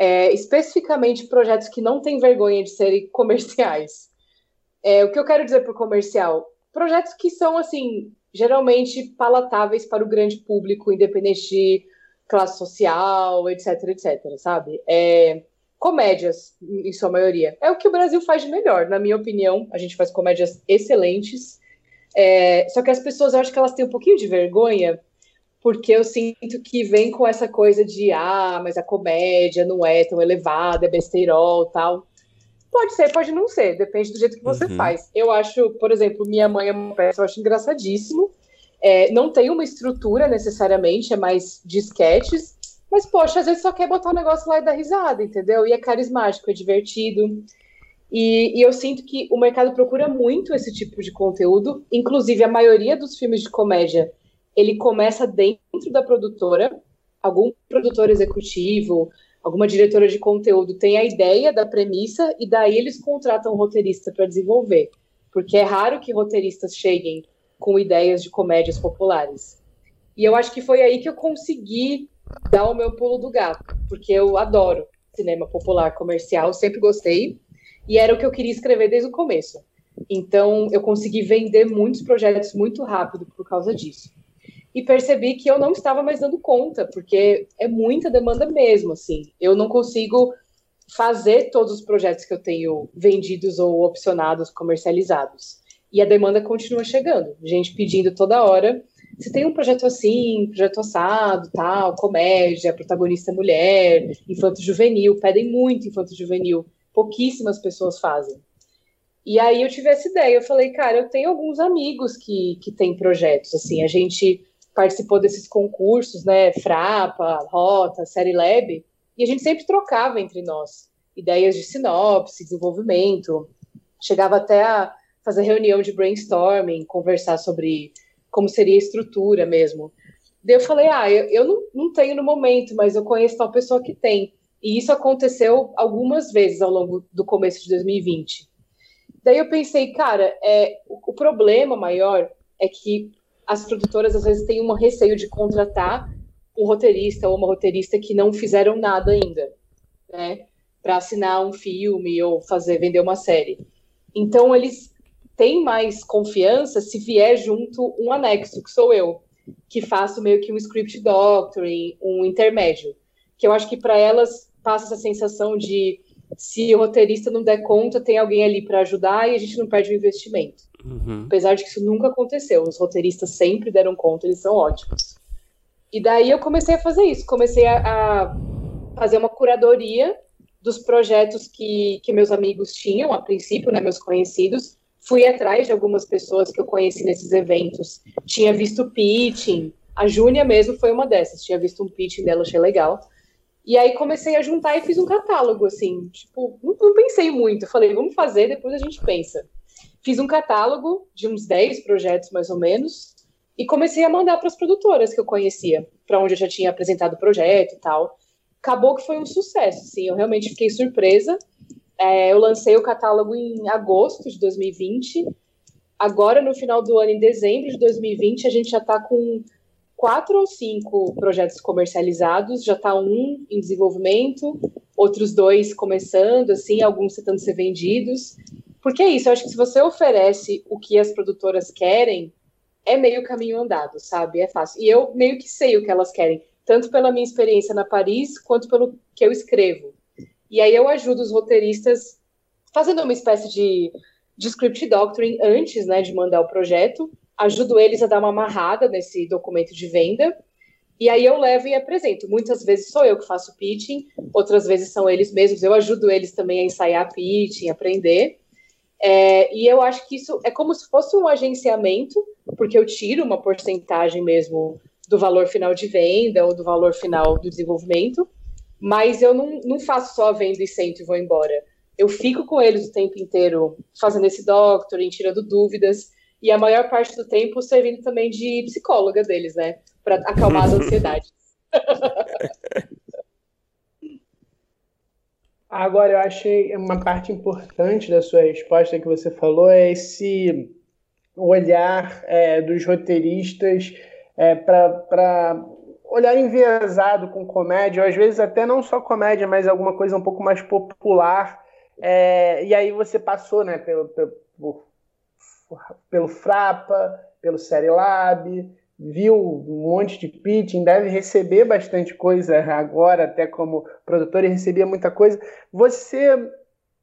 é, especificamente projetos que não têm vergonha de serem comerciais. É, o que eu quero dizer por comercial? Projetos que são, assim, geralmente palatáveis para o grande público, independente de classe social, etc, etc, sabe? É, comédias, em sua maioria. É o que o Brasil faz de melhor, na minha opinião. A gente faz comédias excelentes. É, só que as pessoas, eu acho que elas têm um pouquinho de vergonha porque eu sinto que vem com essa coisa de ah, mas a comédia não é tão elevada, é besteirol tal. Pode ser, pode não ser, depende do jeito que você uhum. faz. Eu acho, por exemplo, Minha Mãe é uma peça, eu acho engraçadíssimo. É, não tem uma estrutura necessariamente, é mais disquetes, mas, poxa, às vezes só quer botar um negócio lá e dar risada, entendeu? E é carismático, é divertido. E, e, eu sinto que o mercado procura muito esse tipo de conteúdo, inclusive a maioria dos filmes de comédia ele começa dentro da produtora, algum produtor executivo, alguma diretora de conteúdo tem a ideia da premissa e daí eles contratam um roteirista para desenvolver, porque é raro que roteiristas cheguem com ideias de comédias populares. E eu acho que foi aí que eu consegui dar o meu pulo do gato, porque eu adoro cinema popular comercial, sempre gostei, e era o que eu queria escrever desde o começo. Então, eu consegui vender muitos projetos muito rápido por causa disso e percebi que eu não estava mais dando conta, porque é muita demanda mesmo, assim. Eu não consigo fazer todos os projetos que eu tenho vendidos ou opcionados, comercializados. E a demanda continua chegando, gente pedindo toda hora. Se tem um projeto assim, projeto assado, tal, comédia, protagonista mulher, infanto juvenil, pedem muito infanto juvenil, pouquíssimas pessoas fazem. E aí eu tive essa ideia, eu falei, cara, eu tenho alguns amigos que, que têm projetos, assim, a gente participou desses concursos, né? Frapa, Rota, Série Lab, e a gente sempre trocava entre nós ideias de sinopse, desenvolvimento, chegava até a fazer reunião de brainstorming, conversar sobre como seria a estrutura mesmo. Daí eu falei, ah, eu, eu não, não tenho no momento, mas eu conheço tal pessoa que tem. E isso aconteceu algumas vezes ao longo do começo de 2020. Daí eu pensei, cara, é, o, o problema maior é que as produtoras às vezes têm um receio de contratar um roteirista ou uma roteirista que não fizeram nada ainda, né, para assinar um filme ou fazer vender uma série. Então eles têm mais confiança se vier junto um anexo, que sou eu, que faço meio que um script doctoring, um intermédio, que eu acho que para elas passa essa sensação de se o roteirista não der conta, tem alguém ali para ajudar e a gente não perde o investimento. Uhum. Apesar de que isso nunca aconteceu. Os roteiristas sempre deram conta, eles são ótimos. E daí eu comecei a fazer isso. Comecei a, a fazer uma curadoria dos projetos que, que meus amigos tinham, a princípio, né, meus conhecidos. Fui atrás de algumas pessoas que eu conheci nesses eventos. Tinha visto pitching. A Júnia mesmo foi uma dessas. Tinha visto um pitching dela, achei legal. E aí comecei a juntar e fiz um catálogo, assim. Tipo, não, não pensei muito. Falei, vamos fazer, depois a gente pensa. Fiz um catálogo de uns 10 projetos, mais ou menos. E comecei a mandar para as produtoras que eu conhecia, para onde eu já tinha apresentado o projeto e tal acabou que foi um sucesso, sim. Eu realmente fiquei surpresa. É, eu lancei o catálogo em agosto de 2020. Agora, no final do ano, em dezembro de 2020, a gente já está com quatro ou cinco projetos comercializados. Já está um em desenvolvimento, outros dois começando, assim, alguns tentando ser vendidos. Porque é isso, eu acho que se você oferece o que as produtoras querem, é meio caminho andado, sabe? É fácil. E eu meio que sei o que elas querem tanto pela minha experiência na Paris, quanto pelo que eu escrevo. E aí eu ajudo os roteiristas fazendo uma espécie de, de script doctoring antes né, de mandar o projeto, ajudo eles a dar uma amarrada nesse documento de venda, e aí eu levo e apresento. Muitas vezes sou eu que faço pitching, outras vezes são eles mesmos, eu ajudo eles também a ensaiar pitching, aprender. É, e eu acho que isso é como se fosse um agenciamento, porque eu tiro uma porcentagem mesmo do valor final de venda ou do valor final do desenvolvimento, mas eu não, não faço só a venda e sento e vou embora. Eu fico com eles o tempo inteiro fazendo esse doctoring, tirando dúvidas, e a maior parte do tempo servindo também de psicóloga deles, né? Para acalmar as ansiedades. Agora, eu achei uma parte importante da sua resposta que você falou é esse olhar é, dos roteiristas é, para olhar enviesado com comédia, ou às vezes até não só comédia, mas alguma coisa um pouco mais popular. É, e aí você passou né, pelo, pelo, pelo Frapa, pelo Lab, viu um monte de pitching, deve receber bastante coisa agora, até como produtor, e recebia muita coisa. Você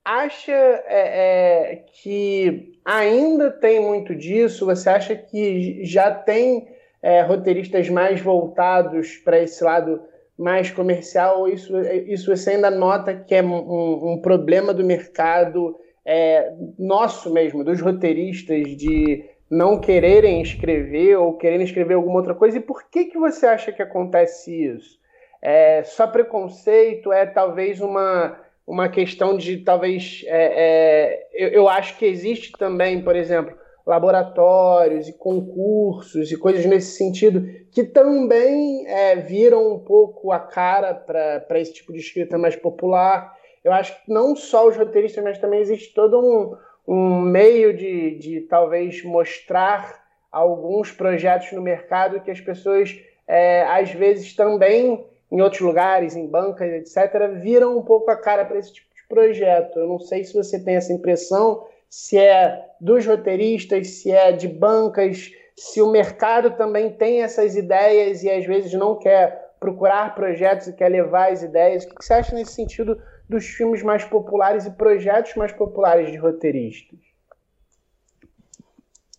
acha é, é, que ainda tem muito disso? Você acha que já tem é, roteiristas mais voltados para esse lado mais comercial, isso, isso você ainda nota que é um, um problema do mercado é, nosso mesmo, dos roteiristas, de não quererem escrever ou quererem escrever alguma outra coisa? E por que, que você acha que acontece isso? É só preconceito? É talvez uma, uma questão de talvez. É, é, eu, eu acho que existe também, por exemplo, laboratórios e concursos e coisas nesse sentido que também é, viram um pouco a cara para esse tipo de escrita mais popular. Eu acho que não só os roteiristas, mas também existe todo um, um meio de, de talvez mostrar alguns projetos no mercado que as pessoas é, às vezes também em outros lugares, em bancas, etc., viram um pouco a cara para esse tipo de projeto. Eu não sei se você tem essa impressão, se é dos roteiristas, se é de bancas, se o mercado também tem essas ideias e às vezes não quer procurar projetos e quer levar as ideias. O que você acha nesse sentido dos filmes mais populares e projetos mais populares de roteiristas?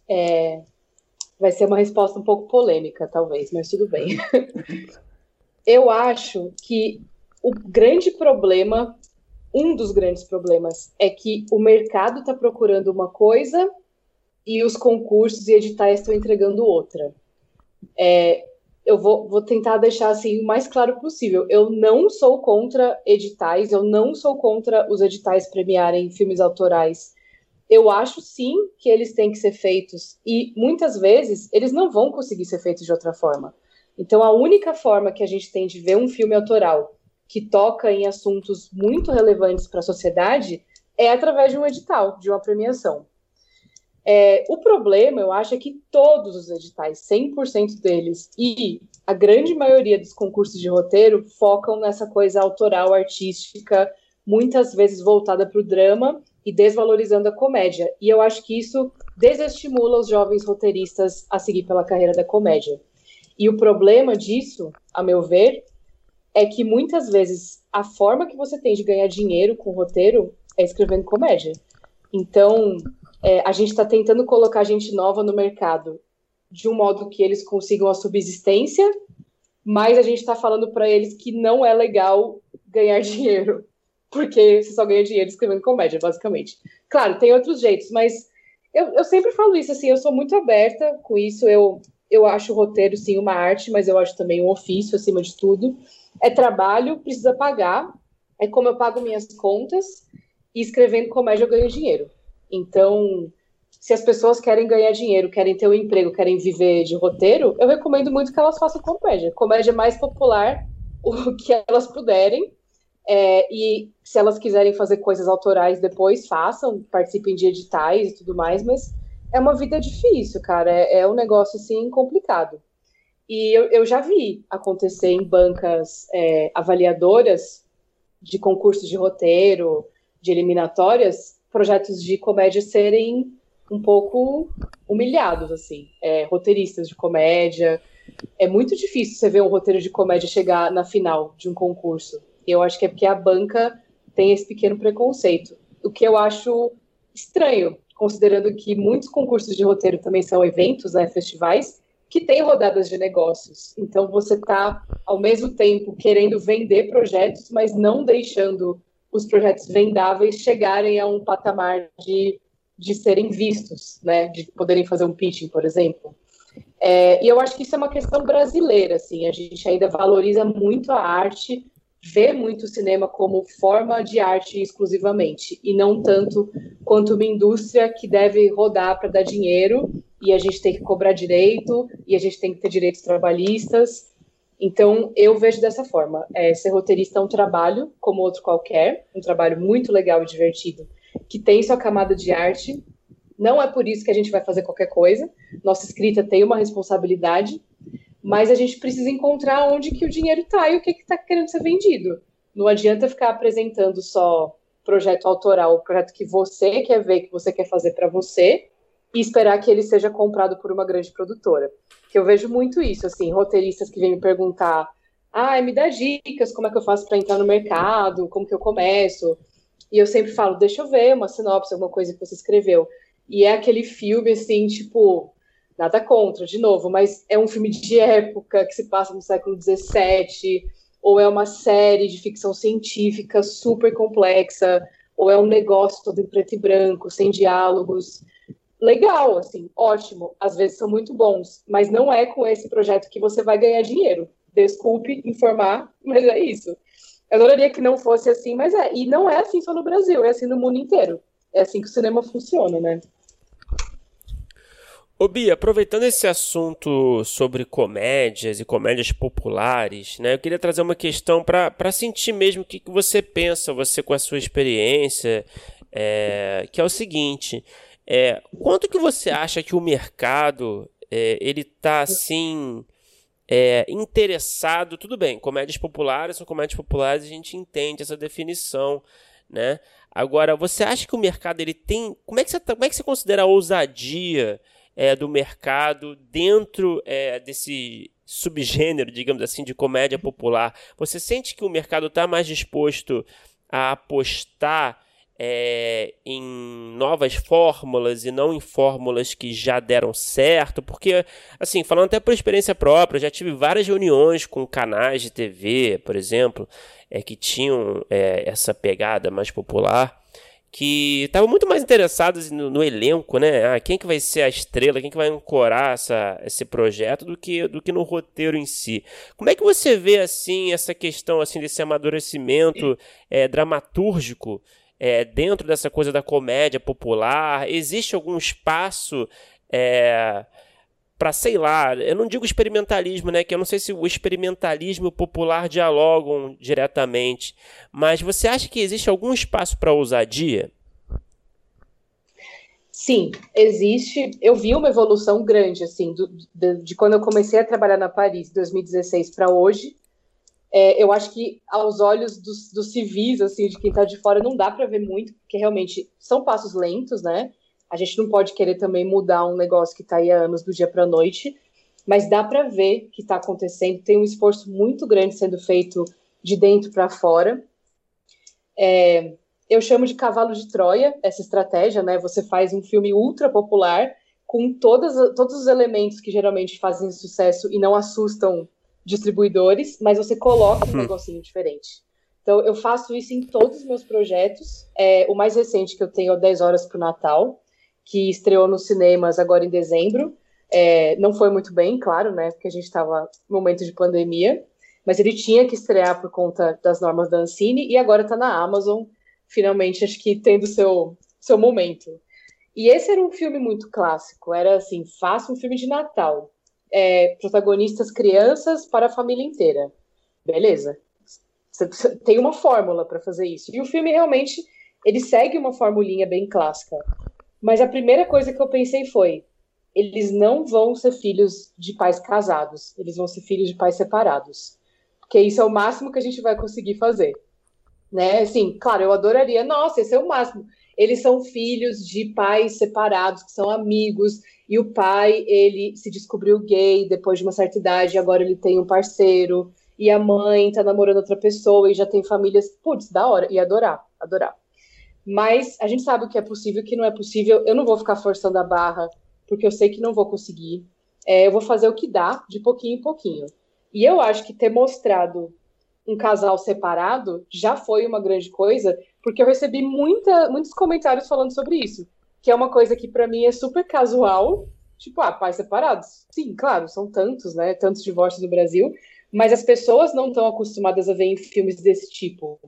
É, vai ser uma resposta um pouco polêmica, talvez, mas tudo bem. Eu acho que o grande problema um dos grandes problemas é que o mercado está procurando uma coisa e os concursos e editais estão entregando outra. É, eu vou, vou, tentar deixar assim o mais claro possível. Eu não sou contra editais, eu não sou contra os editais premiarem filmes autorais. Eu acho sim que eles têm que ser feitos e muitas vezes eles não vão conseguir ser feitos de outra forma. Então a única forma que a gente tem de ver um filme autoral que toca em assuntos muito relevantes para a sociedade é através de um edital, de uma premiação. É, o problema, eu acho, é que todos os editais, 100% deles, e a grande maioria dos concursos de roteiro focam nessa coisa autoral, artística, muitas vezes voltada para o drama e desvalorizando a comédia. E eu acho que isso desestimula os jovens roteiristas a seguir pela carreira da comédia. E o problema disso, a meu ver, é que muitas vezes a forma que você tem de ganhar dinheiro com roteiro é escrevendo comédia. Então, é, a gente está tentando colocar gente nova no mercado de um modo que eles consigam a subsistência, mas a gente está falando para eles que não é legal ganhar dinheiro, porque você só ganha dinheiro escrevendo comédia, basicamente. Claro, tem outros jeitos, mas eu, eu sempre falo isso, assim, eu sou muito aberta com isso, eu, eu acho o roteiro, sim, uma arte, mas eu acho também um ofício, acima de tudo. É trabalho, precisa pagar, é como eu pago minhas contas, e escrevendo comédia eu ganho dinheiro. Então, se as pessoas querem ganhar dinheiro, querem ter um emprego, querem viver de roteiro, eu recomendo muito que elas façam comédia. Comédia mais popular, o que elas puderem. É, e se elas quiserem fazer coisas autorais depois, façam, participem de editais e tudo mais, mas é uma vida difícil, cara. É, é um negócio assim complicado. E eu, eu já vi acontecer em bancas é, avaliadoras de concursos de roteiro, de eliminatórias, projetos de comédia serem um pouco humilhados, assim. É, roteiristas de comédia. É muito difícil você ver um roteiro de comédia chegar na final de um concurso. Eu acho que é porque a banca tem esse pequeno preconceito. O que eu acho estranho, considerando que muitos concursos de roteiro também são eventos, né, festivais, que têm rodadas de negócios. Então você está, ao mesmo tempo, querendo vender projetos, mas não deixando os projetos vendáveis chegarem a um patamar de de serem vistos, né, de poderem fazer um pitching, por exemplo. É, e eu acho que isso é uma questão brasileira, assim, a gente ainda valoriza muito a arte, vê muito o cinema como forma de arte exclusivamente, e não tanto quanto uma indústria que deve rodar para dar dinheiro, e a gente tem que cobrar direito, e a gente tem que ter direitos trabalhistas. Então, eu vejo dessa forma. É, ser roteirista é um trabalho, como outro qualquer, um trabalho muito legal e divertido, que tem sua camada de arte. Não é por isso que a gente vai fazer qualquer coisa. Nossa escrita tem uma responsabilidade, mas a gente precisa encontrar onde que o dinheiro está e o que está querendo ser vendido. Não adianta ficar apresentando só projeto autoral, o projeto que você quer ver, que você quer fazer para você, e esperar que ele seja comprado por uma grande produtora. Que eu vejo muito isso, assim, roteiristas que vêm me perguntar: ah, me dá dicas, como é que eu faço para entrar no mercado, como que eu começo. E eu sempre falo, deixa eu ver uma sinopse, alguma coisa que você escreveu. E é aquele filme, assim, tipo, nada contra, de novo, mas é um filme de época que se passa no século XVII, ou é uma série de ficção científica super complexa, ou é um negócio todo em preto e branco, sem diálogos. Legal, assim, ótimo. Às vezes são muito bons, mas não é com esse projeto que você vai ganhar dinheiro. Desculpe informar, mas é isso. Eu adoraria que não fosse assim, mas é. E não é assim só no Brasil, é assim no mundo inteiro. É assim que o cinema funciona, né? Ô Bia, aproveitando esse assunto sobre comédias e comédias populares, né, eu queria trazer uma questão para sentir mesmo o que, que você pensa, você com a sua experiência, é, que é o seguinte, é, quanto que você acha que o mercado, é, ele tá assim é, interessado, tudo bem, comédias populares são comédias populares, a gente entende essa definição, né? Agora, você acha que o mercado ele tem, como é que você, tá, como é que você considera a ousadia é, do mercado dentro é, desse subgênero, digamos assim, de comédia popular? Você sente que o mercado está mais disposto a apostar é, em novas fórmulas e não em fórmulas que já deram certo, porque, assim, falando até por experiência própria, já tive várias reuniões com canais de TV, por exemplo, é, que tinham é, essa pegada mais popular, que estavam muito mais interessados no, no, elenco, né? Ah, quem que vai ser a estrela, quem que vai ancorar essa, esse projeto, do que, do que no roteiro em si. Como é que você vê, assim, essa questão, assim, desse amadurecimento é, dramatúrgico é, dentro dessa coisa da comédia popular? Existe algum espaço é, para, sei lá, eu não digo experimentalismo, né? Que eu não sei se o experimentalismo popular dialogam diretamente, mas você acha que existe algum espaço para ousadia? Sim, existe. Eu vi uma evolução grande, assim, do, de, de, quando eu comecei a trabalhar na Paris, 2016 para hoje é, eu acho que aos olhos dos, dos civis, assim, de quem está de fora, não dá para ver muito, porque realmente são passos lentos, né? A gente não pode querer também mudar um negócio que está aí há anos do dia para a noite, mas dá para ver que está acontecendo. Tem um esforço muito grande sendo feito de dentro para fora. É, eu chamo de cavalo de Troia essa estratégia, né? Você faz um filme ultra popular com todas, todos os elementos que geralmente fazem sucesso e não assustam distribuidores, mas você coloca um uhum. negocinho diferente. Então, eu faço isso em todos os meus projetos. É, o mais recente que eu tenho é 10 Horas para o Natal, que estreou nos cinemas agora em dezembro. É, não foi muito bem, claro, né? Porque a gente estava no momento de pandemia, mas ele tinha que estrear por conta das normas da Ancine e agora está na Amazon, finalmente, acho que tendo seu, seu momento. E esse era um filme muito clássico, era assim, faça um filme de Natal. É, protagonistas crianças para a família inteira. Beleza. Tem uma fórmula para fazer isso. E o filme realmente ele segue uma formulinha bem clássica. Mas a primeira coisa que eu pensei foi: eles não vão ser filhos de pais casados, eles vão ser filhos de pais separados. Porque isso é o máximo que a gente vai conseguir fazer. Né? Assim, claro, eu adoraria, nossa, esse é o máximo. Eles são filhos de pais separados, que são amigos, e o pai, ele se descobriu gay depois de uma certa idade, agora ele tem um parceiro, e a mãe tá namorando outra pessoa e já tem famílias. Putz, da hora, ia adorar, adorar. Mas a gente sabe o que é possível e o que não é possível. Eu não vou ficar forçando a barra, porque eu sei que não vou conseguir. É, eu vou fazer o que dá, de pouquinho em pouquinho. E eu acho que ter mostrado um casal separado já foi uma grande coisa, porque eu recebi muita, muitos comentários falando sobre isso. Que é uma coisa que para mim é super casual. Tipo, ah, pais separados? Sim, claro, são tantos, né? Tantos divórcios no Brasil. Mas as pessoas não estão acostumadas a ver em filmes desse tipo,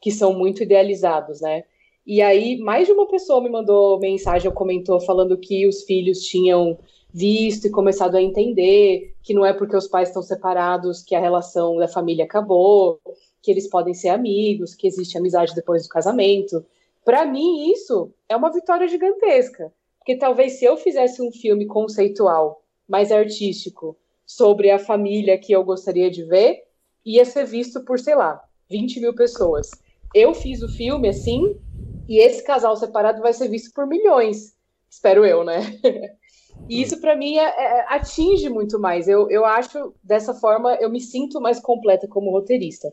que são muito idealizados, né? E aí, mais de uma pessoa me mandou mensagem ou comentou falando que os filhos tinham visto e começado a entender que não é porque os pais estão separados que a relação da família acabou, que eles podem ser amigos, que existe amizade depois do casamento. Para mim, isso é uma vitória gigantesca. Porque talvez se eu fizesse um filme conceitual, mais artístico, sobre a família que eu gostaria de ver, ia ser visto por, sei lá, 20 mil pessoas. Eu fiz o filme assim, e esse casal separado vai ser visto por milhões, espero eu, né? E isso para mim é, é, atinge muito mais. Eu, eu acho dessa forma eu me sinto mais completa como roteirista.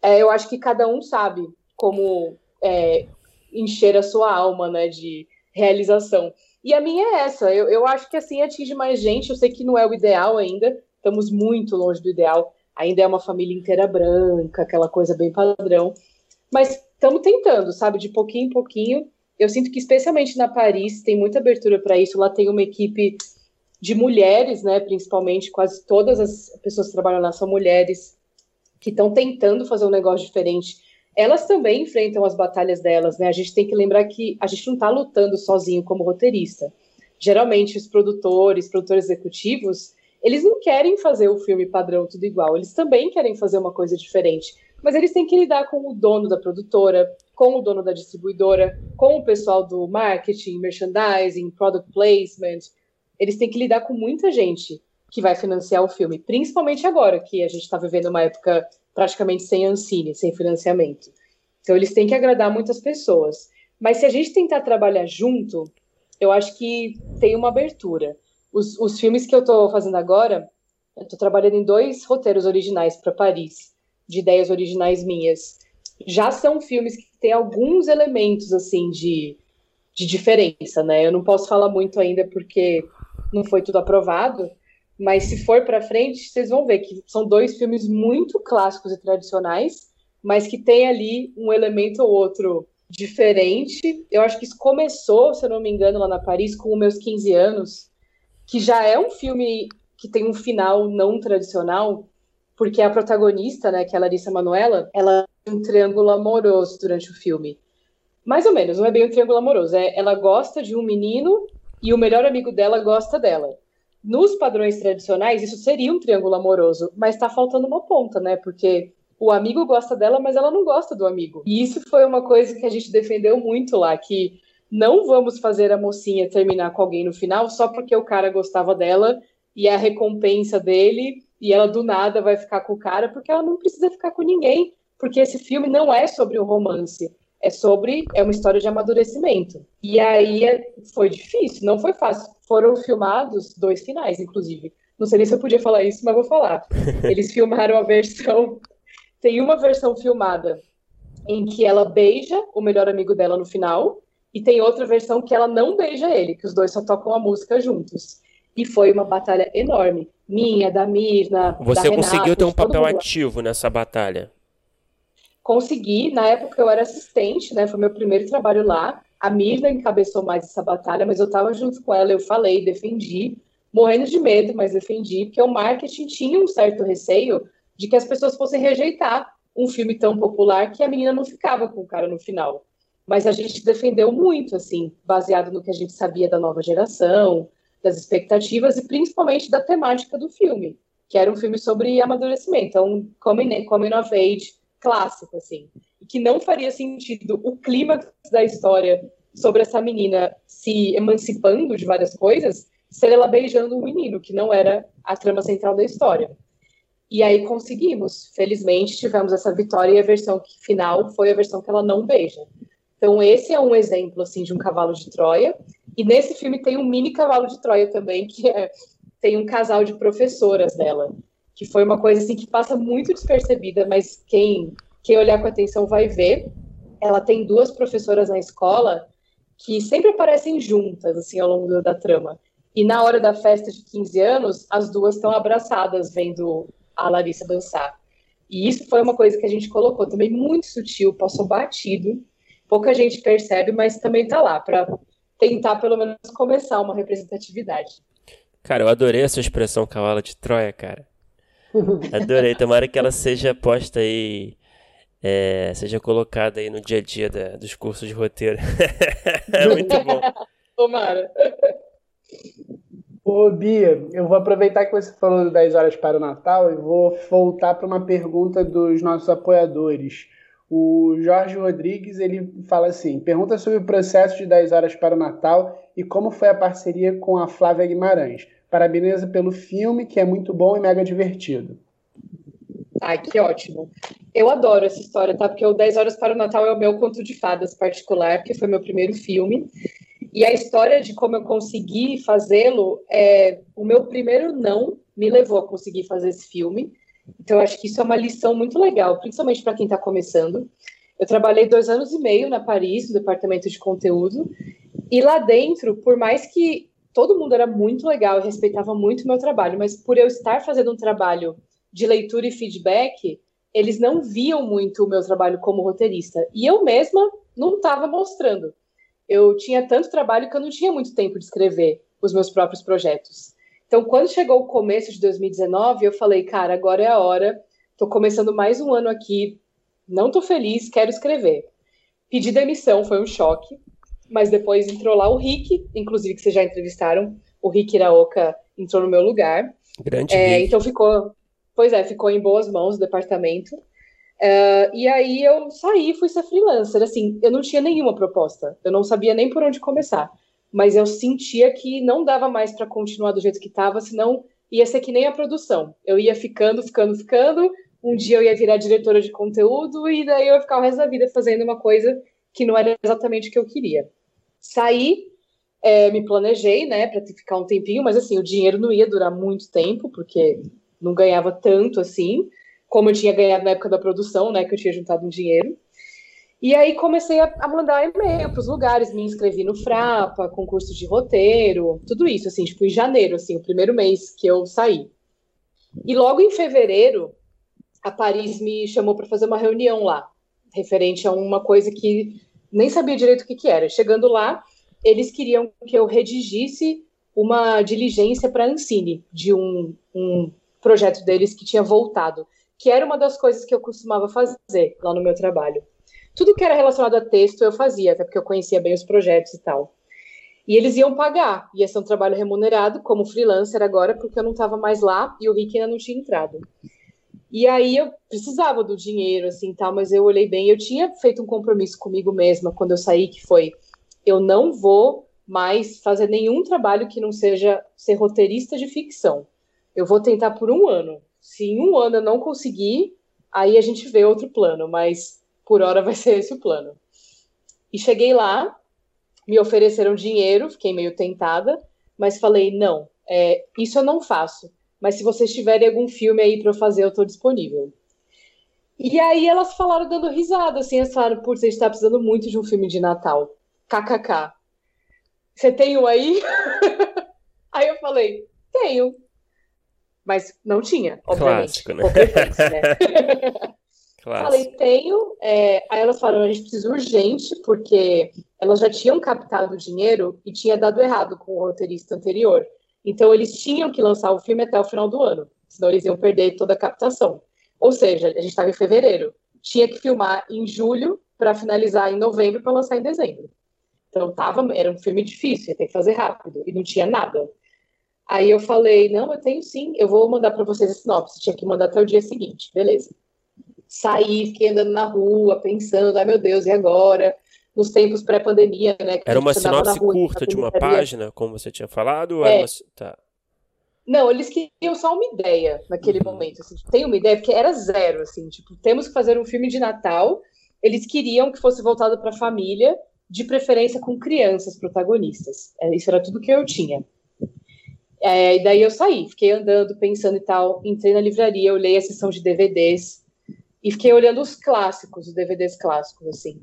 É, eu acho que cada um sabe como é, encher a sua alma, né, de realização. E a minha é essa. Eu, eu acho que assim atinge mais gente. Eu sei que não é o ideal ainda. Estamos muito longe do ideal. Ainda é uma família inteira branca, aquela coisa bem padrão. Mas estamos tentando, sabe? De pouquinho em pouquinho. Eu sinto que, especialmente na Paris, tem muita abertura para isso. Lá tem uma equipe de mulheres, né? Principalmente, quase todas as pessoas que trabalham lá são mulheres que estão tentando fazer um negócio diferente. Elas também enfrentam as batalhas delas, né? A gente tem que lembrar que a gente não está lutando sozinho como roteirista. Geralmente, os produtores, produtores executivos, eles não querem fazer o filme padrão tudo igual. Eles também querem fazer uma coisa diferente mas eles têm que lidar com o dono da produtora, com o dono da distribuidora, com o pessoal do marketing, merchandising, product placement. Eles têm que lidar com muita gente que vai financiar o filme, principalmente agora que a gente está vivendo uma época praticamente sem Ancine, sem financiamento. Então eles têm que agradar muitas pessoas. Mas se a gente tentar trabalhar junto, eu acho que tem uma abertura. Os, os filmes que eu estou fazendo agora, eu estou trabalhando em dois roteiros originais para Paris de ideias originais minhas. Já são filmes que têm alguns elementos, assim, de, de diferença, né? Eu não posso falar muito ainda porque não foi tudo aprovado, mas se for para frente, vocês vão ver que são dois filmes muito clássicos e tradicionais, mas que tem ali um elemento ou outro diferente. Eu acho que isso começou, se eu não me engano, lá na Paris, com meus 15 anos, que já é um filme que tem um final não tradicional, porque a protagonista, né, que é a Larissa Manoela, ela tem um triângulo amoroso durante o filme. Mais ou menos, não é bem um triângulo amoroso, é ela gosta de um menino e o melhor amigo dela gosta dela. Nos padrões tradicionais, isso seria um triângulo amoroso, mas tá faltando uma ponta, né? Porque o amigo gosta dela, mas ela não gosta do amigo. E isso foi uma coisa que a gente defendeu muito lá, que não vamos fazer a mocinha terminar com alguém no final só porque o cara gostava dela e a recompensa dele e ela do nada vai ficar com o cara porque ela não precisa ficar com ninguém, porque esse filme não é sobre um romance, é sobre é uma história de amadurecimento. E aí é, foi difícil, não foi fácil. Foram filmados dois finais, inclusive. Não sei nem se eu podia falar isso, mas vou falar. Eles filmaram a versão. Tem uma versão filmada em que ela beija o melhor amigo dela no final, e tem outra versão que ela não beija ele, que os dois só tocam a música juntos. E foi uma batalha enorme. Minha, da Mirna. Você da conseguiu Renata, ter um papel ativo nessa batalha? Consegui, na época eu era assistente, né? Foi meu primeiro trabalho lá. A Mirna encabeçou mais essa batalha, mas eu estava junto com ela, eu falei, defendi, morrendo de medo, mas defendi, porque o marketing tinha um certo receio de que as pessoas fossem rejeitar um filme tão popular que a menina não ficava com o cara no final. Mas a gente defendeu muito, assim, baseado no que a gente sabia da nova geração, das expectativas e principalmente da temática do filme, que era um filme sobre amadurecimento, um coming, coming of age clássico, assim, e que não faria sentido o clímax da história sobre essa menina se emancipando de várias coisas, ser ela beijando um menino, que não era a trama central da história. E aí conseguimos, felizmente tivemos essa vitória e a versão final foi a versão que ela não beija. Então esse é um exemplo assim de um cavalo de Troia. E nesse filme tem um mini cavalo de Troia também, que é, tem um casal de professoras dela, que foi uma coisa assim que passa muito despercebida, mas quem quem olhar com atenção vai ver. Ela tem duas professoras na escola que sempre aparecem juntas assim ao longo da trama. E na hora da festa de 15 anos, as duas estão abraçadas vendo a Larissa dançar. E isso foi uma coisa que a gente colocou também muito sutil, passou batido. Pouca gente percebe, mas também tá lá para tentar pelo menos começar uma representatividade. Cara, eu adorei essa expressão cavalo de Troia, cara. Adorei. Tomara que ela seja posta aí, é, seja colocada aí no dia a dia da- dos cursos de roteiro. É muito bom. Tomara. Ô, Bia, eu vou aproveitar que você falou 10 horas para o Natal e vou voltar para uma pergunta dos nossos apoiadores. O Jorge Rodrigues, ele fala assim, pergunta sobre o processo de 10 horas para o Natal e como foi a parceria com a Flávia Guimarães. Parabeniza pelo filme, que é muito bom e mega divertido. Ai, que ótimo. Eu adoro essa história, tá? Porque o 10 Horas para o Natal é o meu conto de fadas particular, porque foi meu primeiro filme. E a história de como eu consegui fazê-lo, é, o meu primeiro não me levou a conseguir fazer esse filme. Então, acho que isso é uma lição muito legal, principalmente para quem está começando. Eu trabalhei dois anos e meio na Paris, no departamento de conteúdo, e lá dentro, por mais que todo mundo era muito legal e respeitava muito o meu trabalho, mas por eu estar fazendo um trabalho de leitura e feedback, eles não viam muito o meu trabalho como roteirista. E eu mesma não estava mostrando. Eu tinha tanto trabalho que eu não tinha muito tempo de escrever os meus próprios projetos. Então, quando chegou o começo de 2019, eu falei, cara, agora é a hora. Estou começando mais um ano aqui, não estou feliz, quero escrever. Pedi demissão, foi um choque, mas depois entrou lá o Rick, inclusive que vocês já entrevistaram, o Rick Iraoka entrou no meu lugar. Grande É, então ficou, pois é, ficou em boas mãos o departamento. É, e aí eu saí fui ser freelancer. Assim, eu não tinha nenhuma proposta, eu não sabia nem por onde começar, mas eu sentia que não dava mais para continuar do jeito que estava, senão ia ser que nem a produção. Eu ia ficando, ficando, ficando. Um dia eu ia virar diretora de conteúdo e daí eu ia ficar o resto da vida fazendo uma coisa que não era exatamente o que eu queria. Saí, é, me planejei, né, para ficar um tempinho, mas assim, o dinheiro não ia durar muito tempo, porque não ganhava tanto assim, como eu tinha ganhado na época da produção, né, que eu tinha juntado um dinheiro. E aí comecei a, mandar e-mail para os lugares, me inscrevi no Frapa, concurso de roteiro, tudo isso, assim, tipo, em janeiro, assim, o primeiro mês que eu saí. E logo em fevereiro, a Paris me chamou para fazer uma reunião lá, referente a uma coisa que nem sabia direito o que, que era. Chegando lá, eles queriam que eu redigisse uma diligência para a Ancine, de um, um projeto deles que tinha voltado, que era uma das coisas que eu costumava fazer lá no meu trabalho. Tudo que era relacionado a texto eu fazia, até porque eu conhecia bem os projetos e tal. E eles iam pagar, ia ser um trabalho remunerado como freelancer agora, porque eu não estava mais lá e o Rick ainda não tinha entrado. E aí eu precisava do dinheiro, assim, tal, mas eu olhei bem, eu tinha feito um compromisso comigo mesma quando eu saí, que foi, eu não vou mais fazer nenhum trabalho que não seja ser roteirista de ficção. Eu vou tentar por um ano. Se em um ano eu não conseguir, aí a gente vê outro plano, mas por hora vai ser esse o plano. E cheguei lá, me ofereceram dinheiro, fiquei meio tentada, mas falei, não, é, isso eu não faço. Mas se vocês tiverem algum filme aí para eu fazer, eu estou disponível. E aí elas falaram dando risada, assim, elas falaram, putz, a gente tá precisando muito de um filme de Natal. KKK. Você tem um aí? aí eu falei, tenho. Mas não tinha, obviamente. Clássico, né? né? Falei, tenho. É... Aí elas falaram, a gente precisa urgente, porque elas já tinham captado dinheiro e tinha dado errado com o roteirista anterior. Então eles tinham que lançar o filme até o final do ano, senão eles iam perder toda a captação. Ou seja, a gente estava em fevereiro, tinha que filmar em julho para finalizar em novembro para lançar em dezembro. Então tava, era um filme difícil, ia ter que fazer rápido e não tinha nada. Aí eu falei, não, eu tenho sim, eu vou mandar para vocês a sinopse. Tinha que mandar até o dia seguinte, beleza. Saí, fiquei andando na rua, pensando, ai meu Deus, e agora? Nos tempos pré-pandemia, né? Era uma sinopse rua, curta de uma página, como você tinha falado? É. Uma... Tá. Não, eles queriam só uma ideia naquele uhum. momento. Assim, tipo, tem uma ideia, porque era zero, assim, tipo, temos que fazer um filme de Natal. Eles queriam que fosse voltado para a família, de preferência com crianças protagonistas. É, isso era tudo que eu tinha. É, e daí eu saí, fiquei andando, pensando e tal. Entrei na livraria, olhei a sessão de DVDs e fiquei olhando os clássicos, os DVDs clássicos, assim.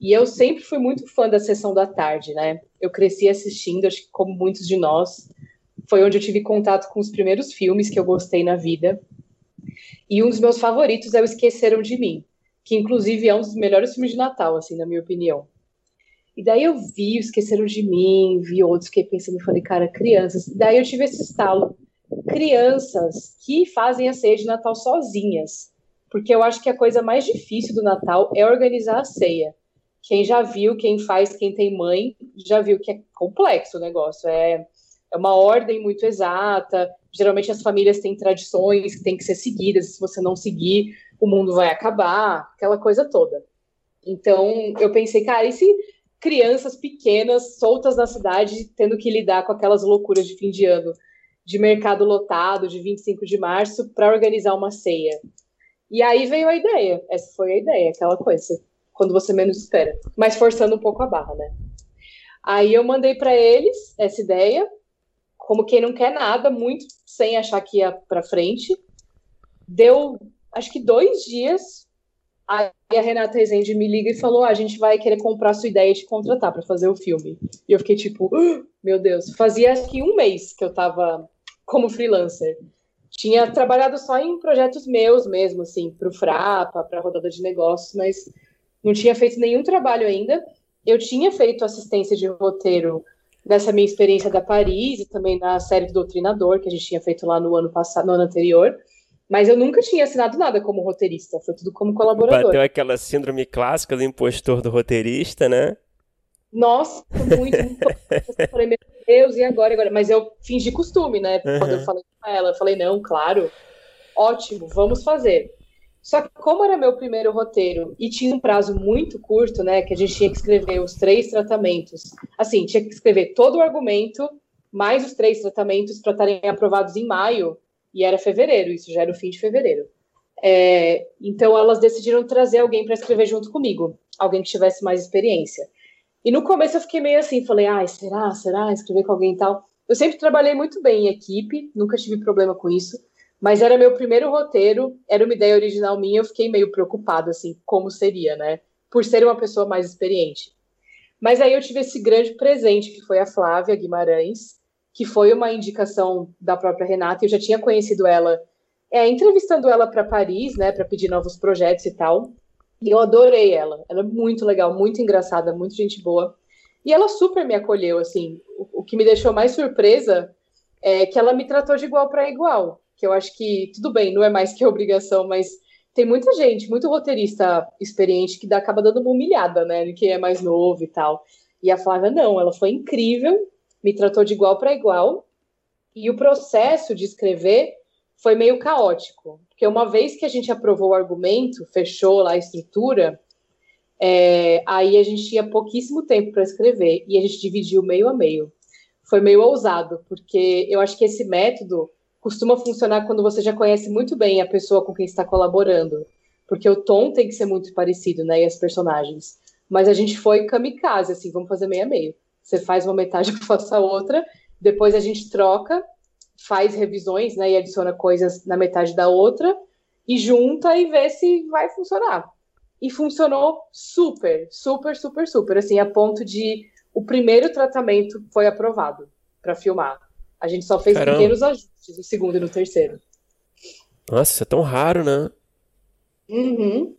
E eu sempre fui muito fã da sessão da tarde, né? Eu cresci assistindo, acho que como muitos de nós foi onde eu tive contato com os primeiros filmes que eu gostei na vida. E um dos meus favoritos é o Esqueceram de Mim, que inclusive é um dos melhores filmes de Natal, assim, na minha opinião. E daí eu vi o Esqueceram de Mim, vi outros, fiquei pensando e falei, cara, crianças. E daí eu tive esse estalo. Crianças que fazem a ceia de Natal sozinhas. Porque eu acho que a coisa mais difícil do Natal é organizar a ceia. Quem já viu, quem faz, quem tem mãe, já viu que é complexo o negócio. É é uma ordem muito exata. Geralmente as famílias têm tradições que têm que ser seguidas. Se você não seguir, o mundo vai acabar, aquela coisa toda. Então eu pensei, cara, e se crianças pequenas, soltas na cidade, tendo que lidar com aquelas loucuras de fim de ano, de mercado lotado, de 25 de março, para organizar uma ceia? E aí veio a ideia. Essa foi a ideia, aquela coisa, quando você menos espera. Mas forçando um pouco a barra, né? Aí eu mandei para eles essa ideia, como quem não quer nada, muito sem achar que ia para frente. Deu, acho que dois dias, aí a Renata Rezende me liga e falou: ah, a gente vai querer comprar sua ideia e te contratar para fazer o filme. E eu fiquei tipo, ah, meu Deus, fazia acho que um mês que eu estava como freelancer. Tinha trabalhado só em projetos meus mesmo, assim, para o Frapa, para a rodada de negócios, mas não tinha feito nenhum trabalho ainda. Eu tinha feito assistência de roteiro dessa minha experiência da Paris e também na série do Doutrinador, que a gente tinha feito lá no ano passado, no ano anterior. Mas eu nunca tinha assinado nada como roteirista, foi tudo como colaborador. Bateu aquela síndrome clássica do impostor do roteirista, né? Nossa, muito, muito. eu falei, meu Deus, e agora, agora? Mas eu fingi costume, né? Uhum. Quando eu falei com ela, eu falei, não, claro, ótimo, vamos fazer. Só que como era meu primeiro roteiro e tinha um prazo muito curto, né, que a gente tinha que escrever os três tratamentos, assim, tinha que escrever todo o argumento mais os três tratamentos para estarem aprovados em maio e era fevereiro, isso já era o fim de fevereiro. É, então elas decidiram trazer alguém para escrever junto comigo, alguém que tivesse mais experiência. E no começo eu fiquei meio assim, falei, ai, será, será, escrever com alguém e tal. Eu sempre trabalhei muito bem em equipe, nunca tive problema com isso. Mas era meu primeiro roteiro, era uma ideia original minha, eu fiquei meio preocupada, assim, como seria, né? Por ser uma pessoa mais experiente. Mas aí eu tive esse grande presente, que foi a Flávia Guimarães, que foi uma indicação da própria Renata, eu já tinha conhecido ela, é, entrevistando ela para Paris, né, para pedir novos projetos e tal. E eu adorei ela. Ela é muito legal, muito engraçada, muito gente boa. E ela super me acolheu, assim. O, o que me deixou mais surpresa é que ela me tratou de igual para igual que eu acho que tudo bem, não é mais que obrigação, mas tem muita gente, muito roteirista experiente que dá, acaba dando uma humilhada, né, quem é mais novo e tal. E a Flávia não, ela foi incrível, me tratou de igual para igual. E o processo de escrever foi meio caótico, porque uma vez que a gente aprovou o argumento, fechou lá a estrutura, é, aí a gente tinha pouquíssimo tempo para escrever e a gente dividiu meio a meio. Foi meio ousado, porque eu acho que esse método costuma funcionar quando você já conhece muito bem a pessoa com quem está colaborando, porque o tom tem que ser muito parecido, né, e as personagens. Mas a gente foi kamikaze, assim, vamos fazer meio a meio. Você faz uma metade, eu faço a outra, depois a gente troca, faz revisões, né, e adiciona coisas na metade da outra, e junta e vê se vai funcionar. E funcionou super, super, super, super, assim, a ponto de o primeiro tratamento foi aprovado para filmar. A gente só fez Caramba. pequenos ajustes no segundo e no terceiro. Nossa, isso é tão raro, né? Uhum.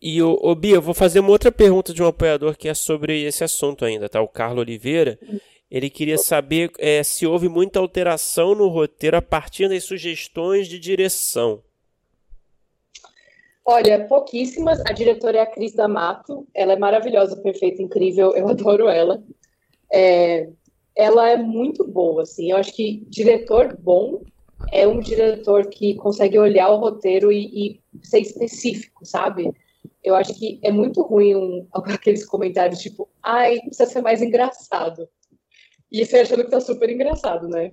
E o, o Bia, eu vou fazer uma outra pergunta de um apoiador que é sobre esse assunto ainda, tá? O Carlos Oliveira. Ele queria saber é, se houve muita alteração no roteiro a partir das sugestões de direção. Olha, pouquíssimas. A diretora é a Cris D'Amato. Ela é maravilhosa, perfeita, incrível. Eu adoro ela. É, ela é muito boa, assim. Eu acho que diretor bom é um diretor que consegue olhar o roteiro e, e ser específico, sabe? Eu acho que é muito ruim um, aqueles comentários tipo, ai, precisa ser mais engraçado. E você achando que tá super engraçado, né?